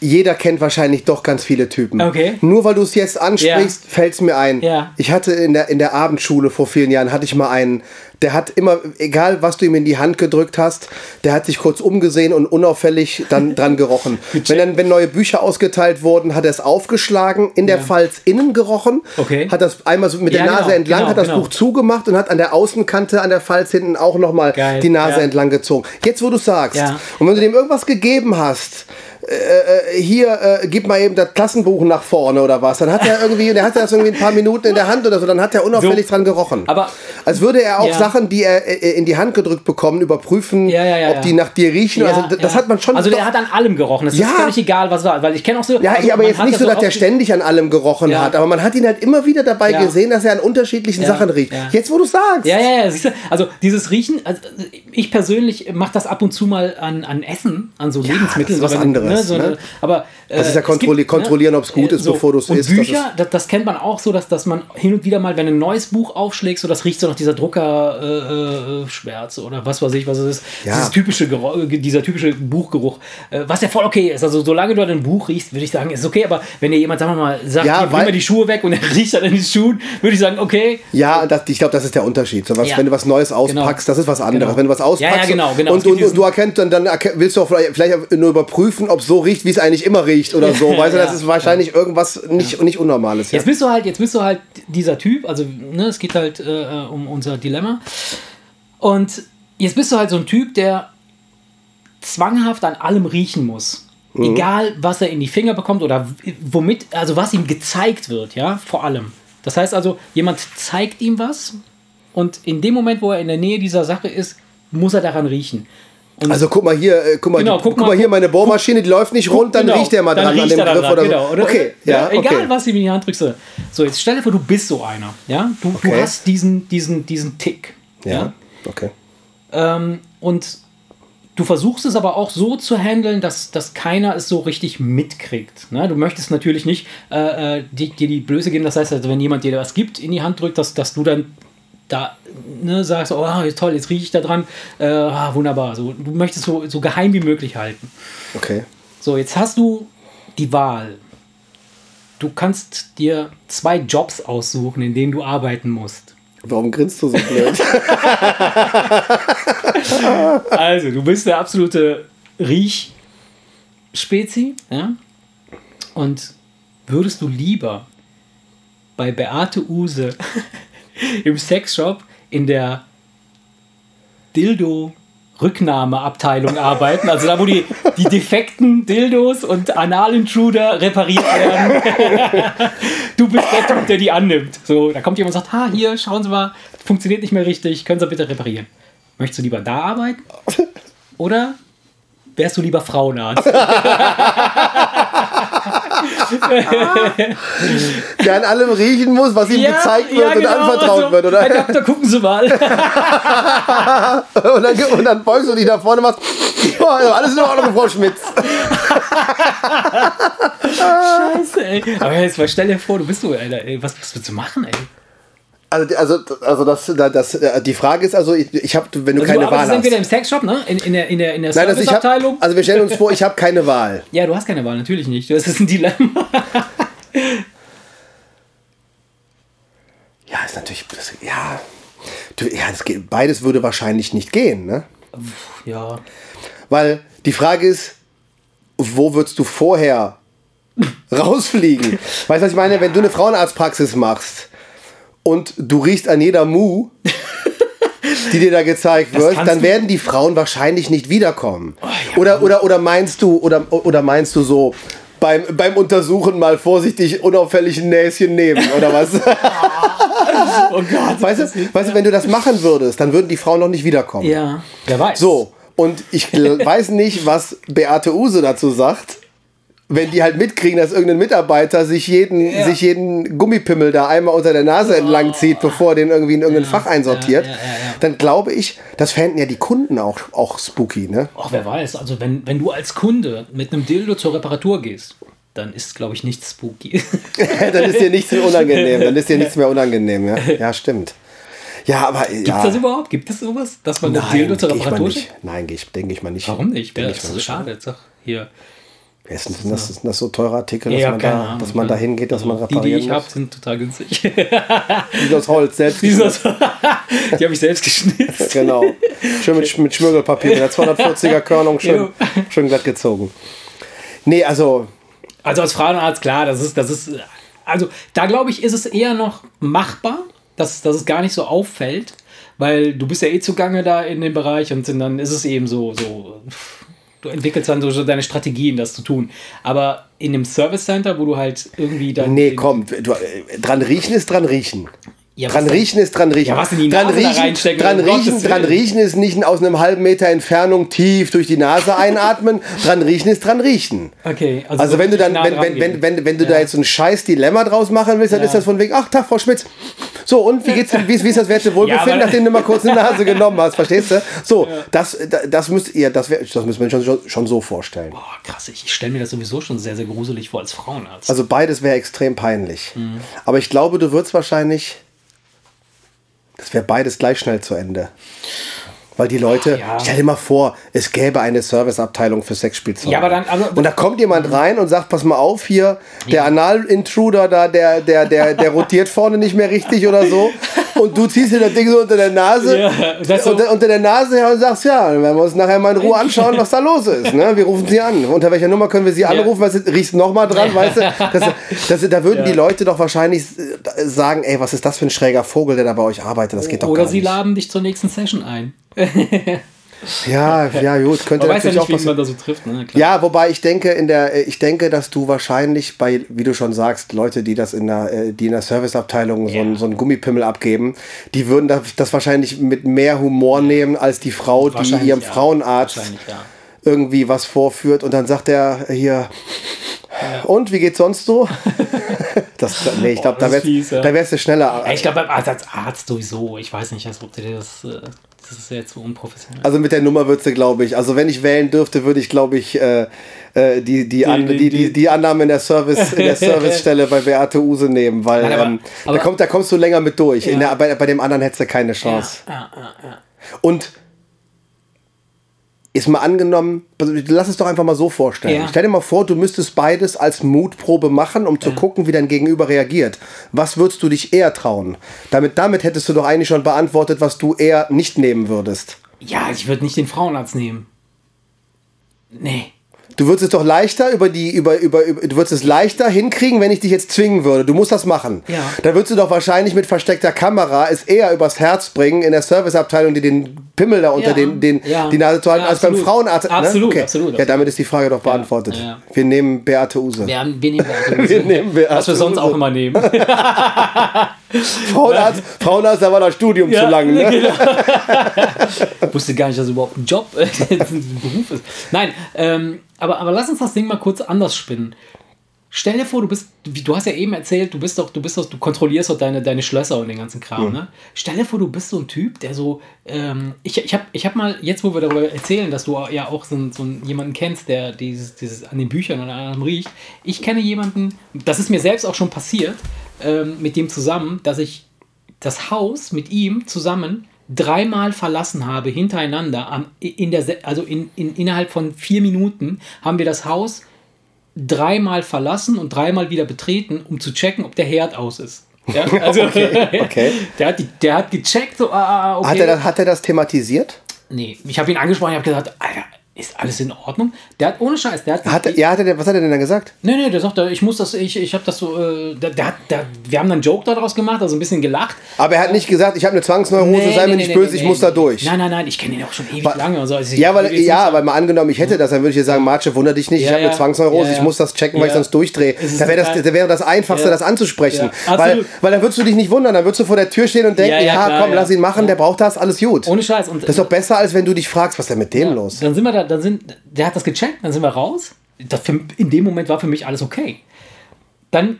Jeder kennt wahrscheinlich doch ganz viele Typen. Okay. Nur weil du es jetzt ansprichst, fällt es mir ein. Ja. Ich hatte in der, in der Abendschule vor vielen Jahren, hatte ich mal einen, der hat immer, egal was du ihm in die Hand gedrückt hast, der hat sich kurz umgesehen und unauffällig dann <laughs> dran gerochen. wenn dann, wenn neue Bücher ausgeteilt wurden, hat er es aufgeschlagen, in der Ja. Falz innen gerochen, Okay. hat das einmal so mit Ja, der Nase genau, entlang, genau, hat das genau. Buch zugemacht und hat an der Außenkante an der Falz hinten auch nochmal die Nase ja. entlang gezogen. Jetzt, wo du sagst, Ja. und wenn du dem irgendwas gegeben hast, äh, äh, hier, äh, gib mal eben das Klassenbuch nach vorne oder was, dann hat er irgendwie, der hatte das irgendwie ein paar Minuten in der Hand oder so, dann hat er unauffällig So. dran gerochen. Aber- Als würde er auch Ja. Sachen, die er äh, in die Hand gedrückt bekommen, überprüfen, Ja, ja, ob die nach dir riechen. Also das hat man schon. Also der hat an allem gerochen. Es Ja. ist völlig egal, was war. Weil ich kenne auch so. ja, also aber jetzt hat nicht so, dass der ständig an allem gerochen hat, aber man hat ihn halt immer wieder dabei gesehen, dass er an unterschiedlichen Sachen riecht. Jetzt, wo du sagst. Ja, ja, ja, siehst du, also dieses Riechen, also ich persönlich mache das ab und zu mal an, an Essen, an so Lebensmitteln. was so, anderes, so, ne? Aber, äh, Das ist ja es kontrolli- kontrollieren, ob's gut äh, ist, bevor du's und isst, Bücher, das, das kennt man auch so, dass, dass man hin und wieder mal, wenn ein neues Buch aufschlägt, so das riecht so nach dieser Druckerschwärze äh, Schwärze oder was weiß ich, was es ist. Ja. Dieses typische Geruch, äh, dieser typische Buchgeruch, äh, was ja voll okay ist. Also solange du an ein Buch riechst, würde ich sagen, ist okay, aber wenn dir jemand, sagen wir mal, sagt, Ja, weil- mir die Schuhe weg und er <laughs> riecht dann in die Schuhen, würde ich sagen, okay, Ja, das, ich glaube, das ist der Unterschied. So was, Ja. Wenn du was Neues auspackst, Genau. das ist was anderes. Genau. Wenn du was auspackst Ja, ja, genau, genau. und, Es gibt und, und du erkennst dann, dann erke- willst du auch vielleicht, vielleicht nur überprüfen, ob es so riecht, wie es eigentlich immer riecht oder so. <laughs> Weißt du, Ja, das ist wahrscheinlich irgendwas nicht, nicht Unnormales. Ja. Jetzt bist du halt, jetzt bist du halt dieser Typ, also ne, es geht halt äh, um unser Dilemma. Und jetzt bist du halt so ein Typ, der zwanghaft an allem riechen muss. Egal, was er in die Finger bekommt oder womit, also was ihm gezeigt wird, ja, vor allem. Das heißt also, jemand zeigt ihm was und in dem Moment, wo er in der Nähe dieser Sache ist, muss er daran riechen. Und Also guck mal hier, äh, guck mal, Genau, guck guck, mal, mal, hier, meine Bohrmaschine, die läuft nicht rund, dann Genau, riecht er mal dann dran an dem Griff dran, oder so. genau. Oder, okay, ja, ja, egal okay. was ihm in die Hand drückst. So, jetzt stell dir vor, du bist so einer. Ja? Du, du Okay. hast diesen, diesen, diesen Tick. Ja. Ja, okay. Ähm, und du versuchst es aber auch so zu handeln, dass, dass keiner es so richtig mitkriegt. Ne? Du möchtest natürlich nicht äh, äh, dir, dir die Blöße geben. Das heißt, also, wenn jemand dir was gibt, in die Hand drückt, dass, dass du dann da ne, sagst, oh toll, jetzt rieche ich da dran. Äh, ah, wunderbar. So, du möchtest so, so geheim wie möglich halten. okay. So, jetzt hast du die Wahl. Du kannst dir zwei Jobs aussuchen, in denen du arbeiten musst. Warum grinst du so blöd? <laughs> Also, du bist der absolute Riechspezi, ja? Und würdest du lieber bei Beate Use <laughs> im Sexshop in der Dildo-Rücknahmeabteilung arbeiten, also da, wo die, die defekten Dildos und Analintruder repariert werden. du bist der Typ, der die annimmt. So, da kommt jemand und sagt, ha, hier, schauen Sie mal, funktioniert nicht mehr richtig, können Sie bitte reparieren. Möchtest du lieber da arbeiten? Oder wärst du lieber Frauenarzt? <laughs> <laughs> Der an allem riechen muss, was ihm gezeigt wird und anvertraut also, wird, oder? Herr Doktor, gucken Sie mal. <laughs> Und dann, und dann beugst du dich nach vorne und machst, oh, alles in Ordnung, Frau Schmitz. <laughs> Scheiße, ey. Aber jetzt mal stell dir vor, du bist so, Alter, ey, was, was willst du machen, ey? Also, also, also das, das, das, die Frage ist also, ich, ich habe, wenn du Also keine du Wahl hast. entweder im Sexshop, ne? In, in der, in der, in der Nein, also, ich hab, also wir stellen uns vor, ich habe keine Wahl. <laughs> ja, du hast keine Wahl, natürlich nicht. Das ist ein Dilemma. <laughs> Ja, ist natürlich, das, ja, ja das geht, beides würde wahrscheinlich nicht gehen, ne? ja. Weil die Frage ist, wo würdest du vorher <laughs> rausfliegen? Weißt du, was ich meine? Wenn du eine Frauenarztpraxis machst und du riechst an jeder Mu, <laughs> die dir da gezeigt wird, dann werden die Frauen wahrscheinlich nicht wiederkommen. oder, oder, oder meinst du, oder, oder meinst du so, beim, beim Untersuchen mal vorsichtig unauffällig ein Näschen nehmen oder was? <laughs> Oh Gott. weißt, du, weißt du, wenn du das machen würdest, dann würden die Frauen noch nicht wiederkommen. Ja. Wer weiß. So, und ich <laughs> weiß nicht, was Beate Use dazu sagt, wenn die halt mitkriegen, dass irgendein Mitarbeiter sich jeden, Ja. sich jeden Gummipimmel da einmal unter der Nase entlang zieht, bevor er den irgendwie in irgendein Fach einsortiert, ja, ja, ja. dann glaube ich, das fänden ja die Kunden auch, auch spooky, ne? Ach, wer weiß. Also, wenn, wenn du als Kunde mit einem Dildo zur Reparatur gehst, dann ist, glaube ich, nichts spooky. <laughs> dann ist dir nichts mehr unangenehm, dann ist dir nichts mehr unangenehm, ja? <laughs> Ja, stimmt. Ja, aber Gibt ja. es das überhaupt? Gibt es sowas? Dass man das Nein, Dildo zur Reparatur schickt? Nein, denke ich mal nicht. Warum nicht? Denk Ja, ich das ist schade. Jetzt sag hier. Ist denn das, ist das so teure Artikel, dass Ja, man, da, Ahnung. dass man da hingeht, dass man Die, die reparieren ich habe, sind total günstig. <laughs> Die aus Holz, selbst <laughs> Die die habe ich selbst geschnitzt. Genau. Schön mit, <laughs> mit Schmirgelpapier, mit der 240er Körnung, schön, schön glatt gezogen. Nee, also, Also als Frauenarzt, klar, das ist, das ist, also da glaube ich, ist es eher noch machbar, dass, dass es gar nicht so auffällt, weil du bist ja eh zugange da in dem Bereich und dann ist es eben so, so du entwickelst dann so deine Strategien, das zu tun. Aber in dem Service Center, wo du halt irgendwie dann. nee, komm, du, äh, dran riechen ist dran riechen. Ja, dran riechen ist dran riechen. Ja, was in die dran Nase da riechen, reinstecken, dran, riechen, dran riechen ist nicht aus einem halben Meter Entfernung tief durch die Nase einatmen. dran riechen ist dran riechen. Okay, Also wenn du dann, nah wenn, dran wenn, wenn, wenn, wenn du da jetzt so ein scheiß Dilemma draus machen willst, dann Ja. ist das von wegen, ach Tag, Frau Schmitz. So, und wie geht's denn, wie ist, wie ist das Werte Wohlbefinden, Ja, nachdem du mal kurz eine Nase genommen hast, verstehst du? So, das, das, müsst ihr, das, wär, das müssen wir uns schon, schon so vorstellen. Boah, krass, ich stelle mir das sowieso schon sehr, sehr gruselig vor als Frauenarzt. Also beides wäre extrem peinlich. Mhm. Aber ich glaube, du würdest wahrscheinlich, das wäre beides gleich schnell zu Ende. Weil die Leute, ja. stell dir mal vor, es gäbe eine Serviceabteilung für Sexspielzeug. Ja, aber dann- also- und da kommt jemand rein und sagt, pass mal auf hier, der Anal-Intruder da, der, der, der, der rotiert vorne nicht mehr richtig oder so. <laughs> Und du ziehst dir das Ding so unter der Nase, Ja, so- unter, unter der Nase her und sagst, ja, dann werden wir uns nachher mal in Ruhe anschauen, was da los ist. Ne? Wir rufen sie an. Unter welcher Nummer können wir sie anrufen? Weißt du, riechst noch mal dran, weißt du? Das, das, da würden die Leute doch wahrscheinlich äh, sagen, ey, was ist das für ein schräger Vogel, der da bei euch arbeitet? Das geht doch Oder gar sie nicht. laden dich zur nächsten Session ein. <laughs> Ja, ja, gut, könnte Man weiß ja natürlich nicht, auch wie man da so trifft. Ne? Ja, wobei ich denke, in der, ich denke, dass du wahrscheinlich bei, wie du schon sagst, Leute, die das in der, äh, die in der Serviceabteilung so, ein, Ja. so einen Gummipimmel abgeben, die würden das, wahrscheinlich mit mehr Humor nehmen als die Frau, die ihrem ja. Frauenarzt ja. irgendwie was vorführt und dann sagt er hier, und wie geht's sonst so? <laughs> das, nee, ich glaube, das da, wärst, fies, ja. da wärst du schneller. Ja, ich glaube, beim Arzt, als Arzt sowieso. Ich weiß nicht, als ob dir das. äh, Das ist ja jetzt so unprofessionell. Also mit der Nummer würdest du, glaube ich, also wenn ich wählen dürfte, würde ich, glaube ich, äh, äh, die, die, an, die- die, die, die- die Annahme in der Service, in der <laughs> Servicestelle bei Beate Use nehmen, weil Nein, aber- ähm, aber- da, kommt, da kommst du länger mit durch. Ja. der, bei, bei dem anderen hättest du keine Chance. Ja, ja. Und ist mal angenommen, lass es doch einfach mal so vorstellen. Ja. Stell dir mal vor, du müsstest beides als Mutprobe machen, um zu gucken, wie dein Gegenüber reagiert. Was würdest du dich eher trauen? Damit, damit hättest du doch eigentlich schon beantwortet, was du eher nicht nehmen würdest. ja, ich würde nicht den Frauenarzt nehmen. Nee. Du würdest es doch leichter über die, über, über, über, du würdest es leichter hinkriegen, wenn ich dich jetzt zwingen würde. Du musst das machen. Ja. Da würdest du doch wahrscheinlich mit versteckter Kamera es eher übers Herz bringen, in der Serviceabteilung, die den Pimmel da unter Ja. den, den, Ja. die Nase zu halten, Ja, als beim. Frauenarzt. Absolut, okay. absolut, Ja, damit ist die Frage doch beantwortet. Ja, ja. Wir nehmen Beate Use. Wir, haben, wir nehmen Beate Wir Use. nehmen Beate Was wir sonst Use. auch immer nehmen. <laughs> Frauenarzt, Frauenarzt, da war das Studium zu lang. Ne? genau. Ich <laughs> wusste gar nicht, dass es überhaupt ein Job, <laughs> ein Beruf ist. Nein, ähm, aber, aber lass uns das Ding mal kurz anders spinnen. Stell dir vor, du bist, wie- du hast ja eben erzählt, du bist doch, du bist doch, du kontrollierst doch deine, deine Schlösser und den ganzen Kram, ne? Stell dir vor, du bist so ein Typ, der so, ähm, ich, ich habe ich hab mal, jetzt wo wir darüber erzählen, dass du ja auch so, einen- so jemanden kennst, der dieses, dieses an den Büchern und an allem riecht. Ich kenne jemanden, das ist mir selbst auch schon passiert, ähm, mit dem zusammen, dass ich das Haus mit ihm zusammen dreimal verlassen habe hintereinander am, in der also in, in, innerhalb von vier Minuten haben wir das Haus dreimal verlassen und dreimal wieder betreten, um zu checken, ob der Herd aus ist. Ja, <laughs> also Okay, <laughs> okay. Der, hat die, der hat gecheckt, so, ah, okay. Hat, er das, hat er das thematisiert? nee, ich habe ihn angesprochen, ich habe gesagt, Alter, ist alles in Ordnung? Der hat ohne Scheiß, der hat, Hat, er- ja, hat er, was hat er denn dann gesagt? Nee, nee, der sagt, ich muss das, ich, ich habe das so, äh, der, der, hat- der, wir haben dann einen Joke daraus gemacht, also ein bisschen gelacht. Aber er hat nicht gesagt, ich habe eine Zwangsneurose, Nee, sei nee, mir nicht nee, böse, ich muss da durch. Nein, nein, nein, ich kenne ihn auch schon ewig Wa- lange. Also, also ich- Ja, ich weil, ja, aber mal angenommen, ich hätte das, dann würde ich dir sagen, Marce, wunder dich nicht, ich Ja, habe eine ja. Zwangsneurose, Ja, ich muss das checken, weil ich sonst durchdrehe. Da wäre das, da wäre das Einfachste, das anzusprechen. Weil, weil dann würdest du dich nicht wundern, dann würdest du vor der Tür stehen und denken, Ja, komm, lass ihn machen, der braucht das, alles gut. Ohne Scheiß. Und, Das ist doch besser, als wenn du dich fragst, was ist denn mit dem los? Dann sind wir da, dann sind, der hat das gecheckt, dann sind wir raus. Das für, in dem Moment war für mich alles okay. Dann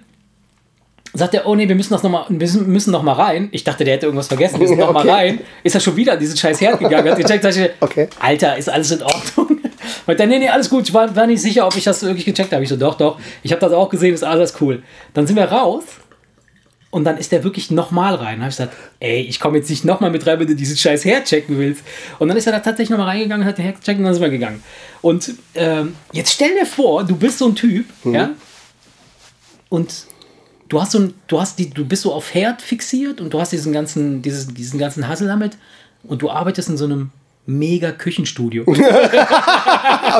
sagt er, oh nee, wir müssen das noch mal, wir müssen, müssen noch mal rein. Ich dachte, der hätte irgendwas vergessen, wir <laughs> müssen noch Okay. mal rein. Ist er schon wieder an diesen scheiß Herd gegangen, hat gecheckt, ich, Okay. Alter, ist alles in Ordnung? <laughs> Und dann, nee, nee, alles gut, ich war, war nicht sicher, ob ich das wirklich gecheckt habe. Ich so, doch, doch, ich habe das auch gesehen, ist alles cool. Dann sind wir raus und dann ist der wirklich nochmal rein. Dann habe ich gesagt, ey, ich komme jetzt nicht nochmal mit rein, wenn du diesen scheiß Herd checken willst. Und dann ist er da tatsächlich nochmal reingegangen, hat den Herd gecheckt und dann sind wir gegangen. Und ähm, jetzt stell dir vor, du bist so ein Typ, ja, und du hast so ein, du hast die, du bist so auf Herd fixiert und du hast diesen ganzen, dieses, diesen ganzen Hassel damit und du arbeitest in so einem mega Küchenstudio. <laughs> Und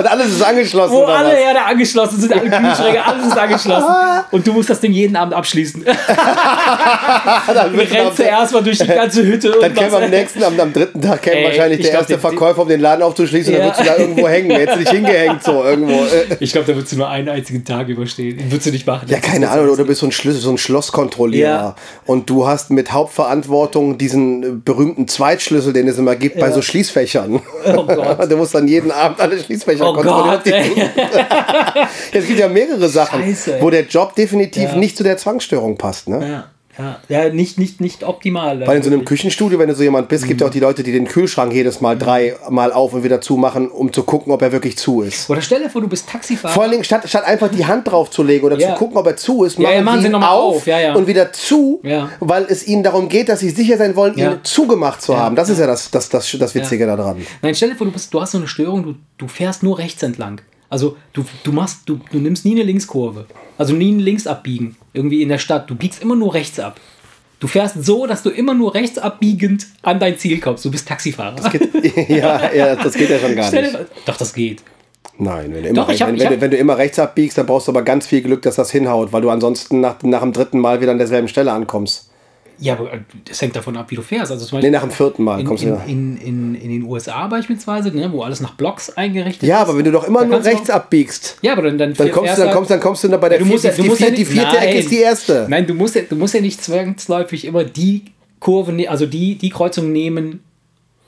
alles ist angeschlossen, Wo oder alle was? Herde angeschlossen sind, alle Kühlschränke, alles ist angeschlossen. <laughs> Und du musst das Ding jeden Abend abschließen. <laughs> Dann, Du wird rennst am, zuerst mal durch die ganze Hütte. dann und käme am nächsten, am, am dritten Tag käme wahrscheinlich ich der glaub, erste Verkäufer, um den Laden aufzuschließen, und Ja. dann würdest du da irgendwo hängen. Hättest du dich hingehängt, so irgendwo. Äh, Ich glaube, da würdest du nur einen einzigen Tag überstehen. Würdest du nicht machen. Ja, keine Ahnung, oder du bist so ein, Schlüssel, so ein Schlosskontrollierer Ja. und du hast mit Hauptverantwortung diesen berühmten Zweitschlüssel, den es immer gibt bei Ja. so Schließfächern. Oh Gott. <laughs> du musst dann jeden Abend alle Schließfächer Oh kontrollieren. Gott. <laughs> Es gibt ja mehrere Sachen, Scheiße, wo der Job definitiv Ja. nicht zu der Zwangsstörung passt. Ne? Ja, ja, ja nicht, nicht, nicht optimal. Weil in so einem Küchenstudio, wenn du so jemand bist, gibt es auch die Leute, die den Kühlschrank jedes Mal dreimal auf und wieder zumachen, um zu gucken, ob er wirklich zu ist. Oder stell dir vor, du bist Taxifahrer. Vor allen Dingen, statt, statt einfach die Hand drauf zu legen oder Ja. zu gucken, ob er zu ist, Ja, ja, machen sie ihn mal auf, auf, ja, ja. und wieder zu, weil es ihnen darum geht, dass sie sicher sein wollen, ihn zugemacht zu haben. Das ist ja das, das, das, das Witzige daran. Nein, stell dir vor, du, bist, du hast so eine Störung, du, du fährst nur rechts entlang. Also du, du machst, du, du nimmst nie eine Linkskurve. Also nie ein Links abbiegen. Irgendwie in der Stadt. Du biegst immer nur rechts ab. Du fährst so, dass du immer nur rechts abbiegend an dein Ziel kommst. Du bist Taxifahrer. <laughs> ja, ja, das geht ja schon gar nicht. Doch, das geht. Nein, wenn du, immer Doch, rechts, hab- wenn, wenn, wenn du immer rechts abbiegst, dann brauchst du aber ganz viel Glück, dass das hinhaut, weil du ansonsten nach, nach dem dritten Mal wieder an derselben Stelle ankommst. Ja, aber äh, das hängt davon ab, wie du fährst. Also zum Nee, Beispiel nach dem vierten Mal in, kommst du in, in, in, in den USA beispielsweise, ne, wo alles nach Blocks eingerichtet Ja, ist. aber wenn du doch immer nur rechts auch- abbiegst, Ja, aber dann, dann, dann kommst, du, dann, kommst, dann kommst du da bei der du musst ja, vierten, du die, musst ja vierte, die vierte Ecke nein. ist die erste. Nein, du musst ja, du musst ja nicht zwangsläufig immer die Kurve, ne- also die, die Kreuzung nehmen,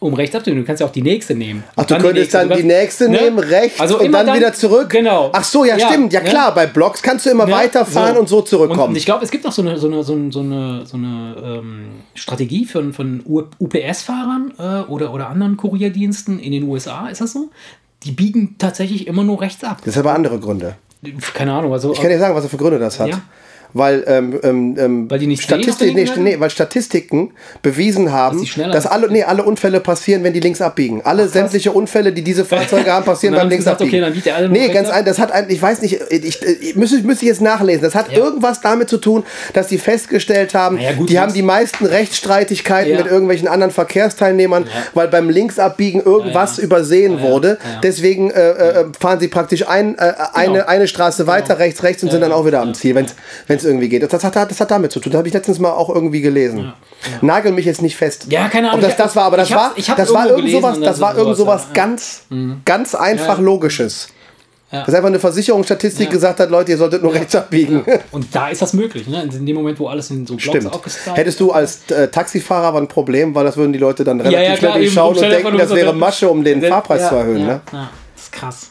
um rechts abzunehmen. Du kannst ja auch die nächste nehmen. Ach, du Dann könntest nächste. dann die nächste ne? nehmen, rechts Also und immer dann, wieder zurück. Genau. Ach so, ja, stimmt. Ja ne? klar, bei Blocks kannst du immer Ne? weiterfahren und so zurückkommen. Und ich glaube, es gibt auch so eine, so eine, so eine, so eine, so ähm, Strategie von, von UPS-Fahrern äh, oder, oder anderen Kurierdiensten in den USA, ist das so? Die biegen tatsächlich immer nur rechts ab. das hat aber andere Gründe. Keine Ahnung, also Ich kann dir sagen, was er für Gründe das hat. Ja. Weil, ähm, ähm, ähm, Weil die nicht Statistik, nee, nee, weil Statistiken bewiesen haben, Dass dass alle, nee, alle Unfälle passieren, wenn die links abbiegen. Alle sämtliche Unfälle, die diese <laughs> Fahrzeuge haben, passieren beim links gesagt, okay, abbiegen. nur nee, ganz ein, das hat ein, ich weiß nicht, ich, ich müsste, müsste ich jetzt nachlesen. Das hat Ja. irgendwas damit zu tun, dass die festgestellt haben, ja, gut, die haben die meisten Rechtsstreitigkeiten Ja. mit irgendwelchen anderen Verkehrsteilnehmern, weil beim Linksabbiegen irgendwas übersehen wurde. Deswegen äh, äh, fahren sie praktisch ein, äh, eine, eine Straße weiter, rechts, rechts und sind dann auch wieder am Ziel, wenn es irgendwie geht. Das hat, das hat damit zu tun. Das habe ich letztens mal auch irgendwie gelesen. Nagel mich jetzt nicht fest. Ja, keine Ahnung. Ob das das war, aber das war, das war irgend sowas, das war irgend sowas, sowas ja. ganz, ganz einfach Logisches. Ja. Dass einfach eine Versicherungsstatistik Ja. gesagt hat, Leute, ihr solltet nur rechts abbiegen. Und da ist das möglich, ne? In dem Moment, wo alles in so Blocks Stimmt. aufgestylt Hättest du als äh, Taxifahrer aber ein Problem, weil das würden die Leute dann relativ ja, ja, schnell durchschauen und denken, das wäre Masche, um den Fahrpreis ja, zu erhöhen. Ja, Ne? ja, das ist krass.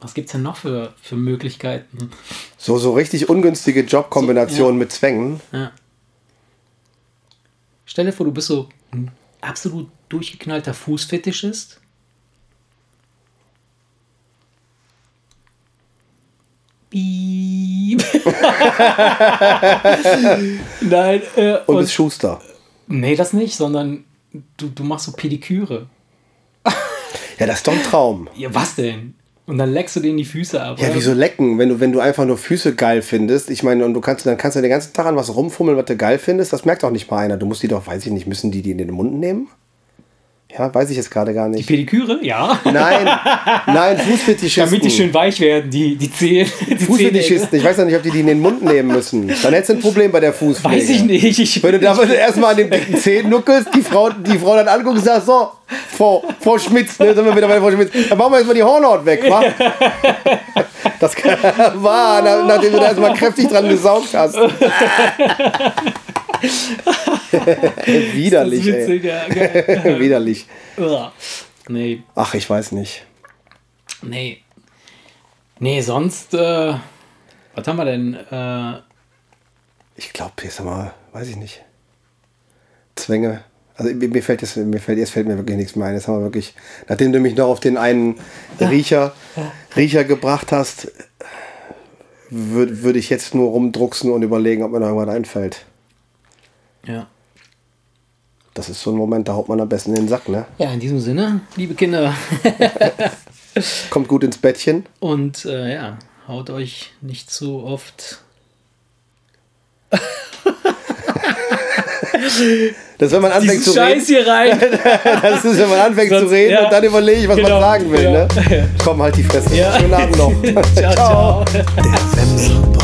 Was gibt es denn noch für, für Möglichkeiten? So, so richtig ungünstige Jobkombinationen So, ja. mit Zwängen. Ja. Stell dir vor, du bist so ein absolut durchgeknallter Fußfetischist. Piep. <laughs> Nein, äh, Und, und, bist Schuster. nee, das nicht, sondern du, du machst so Pediküre. Ja, das ist doch ein Traum. Ja, was denn? Und dann leckst du denen die Füße ab. Ja, oder? wieso lecken, wenn du, wenn du einfach nur Füße geil findest? Ich meine, und du kannst, dann kannst du den ganzen Tag an was rumfummeln, was du geil findest. Das merkt doch nicht mal einer. Du musst die doch, weiß ich nicht, müssen die die in den Mund nehmen? Ja, weiß ich jetzt gerade gar nicht. Pediküre? Ja. Nein, nein, <laughs> Fußfetischisten. Damit die schön weich werden, die, die Zehen. Die Fußfetischisten. Ich weiß ja nicht, ob die die in den Mund nehmen müssen. Dann hättest du ein Problem bei der Fußpflege. Weiß ich nicht. Ich, Wenn du da <laughs> erstmal an den dicken Zehen nuckelst, die Frau, die Frau dann anguckt und sagt, so, Frau, Frau Schmitz, ne, sind wir wieder bei Frau Schmitz, dann machen wir erstmal die Hornhaut weg, wa? <laughs> Das kann, war, nach- nachdem du da erstmal kräftig dran gesaugt hast. <laughs> Widerlich, witzig, ja. <laughs> Widerlich. Nee, Ach, ich weiß nicht. nee. Nee, sonst, äh, was haben wir denn? Äh, Ich glaube, jetzt mal, weiß ich nicht. Zwänge. Also mir, mir fällt jetzt, mir fällt, jetzt fällt mir wirklich nichts mehr ein. Jetzt haben wir wirklich, nachdem du mich noch auf den einen Riecher, Riecher gebracht hast, würde würd ich jetzt nur rumdrucksen und überlegen, ob mir noch irgendwas einfällt. Ja. Das ist so ein Moment, da haut man am besten in den Sack, ne? ja, in diesem Sinne, liebe Kinder. <laughs> Kommt gut ins Bettchen. Und äh, ja, haut euch nicht zu oft. <laughs> Das ist, wenn man anfängt zu reden. Scheiß hier rein. <laughs> Das ist, wenn man anfängt zu Sonst- reden ja. und dann überlege ich, was Genau, man sagen will, ja. ne? Komm, halt die Fresse. Ja. Schönen Abend noch. ciao, ciao. Der Wemser.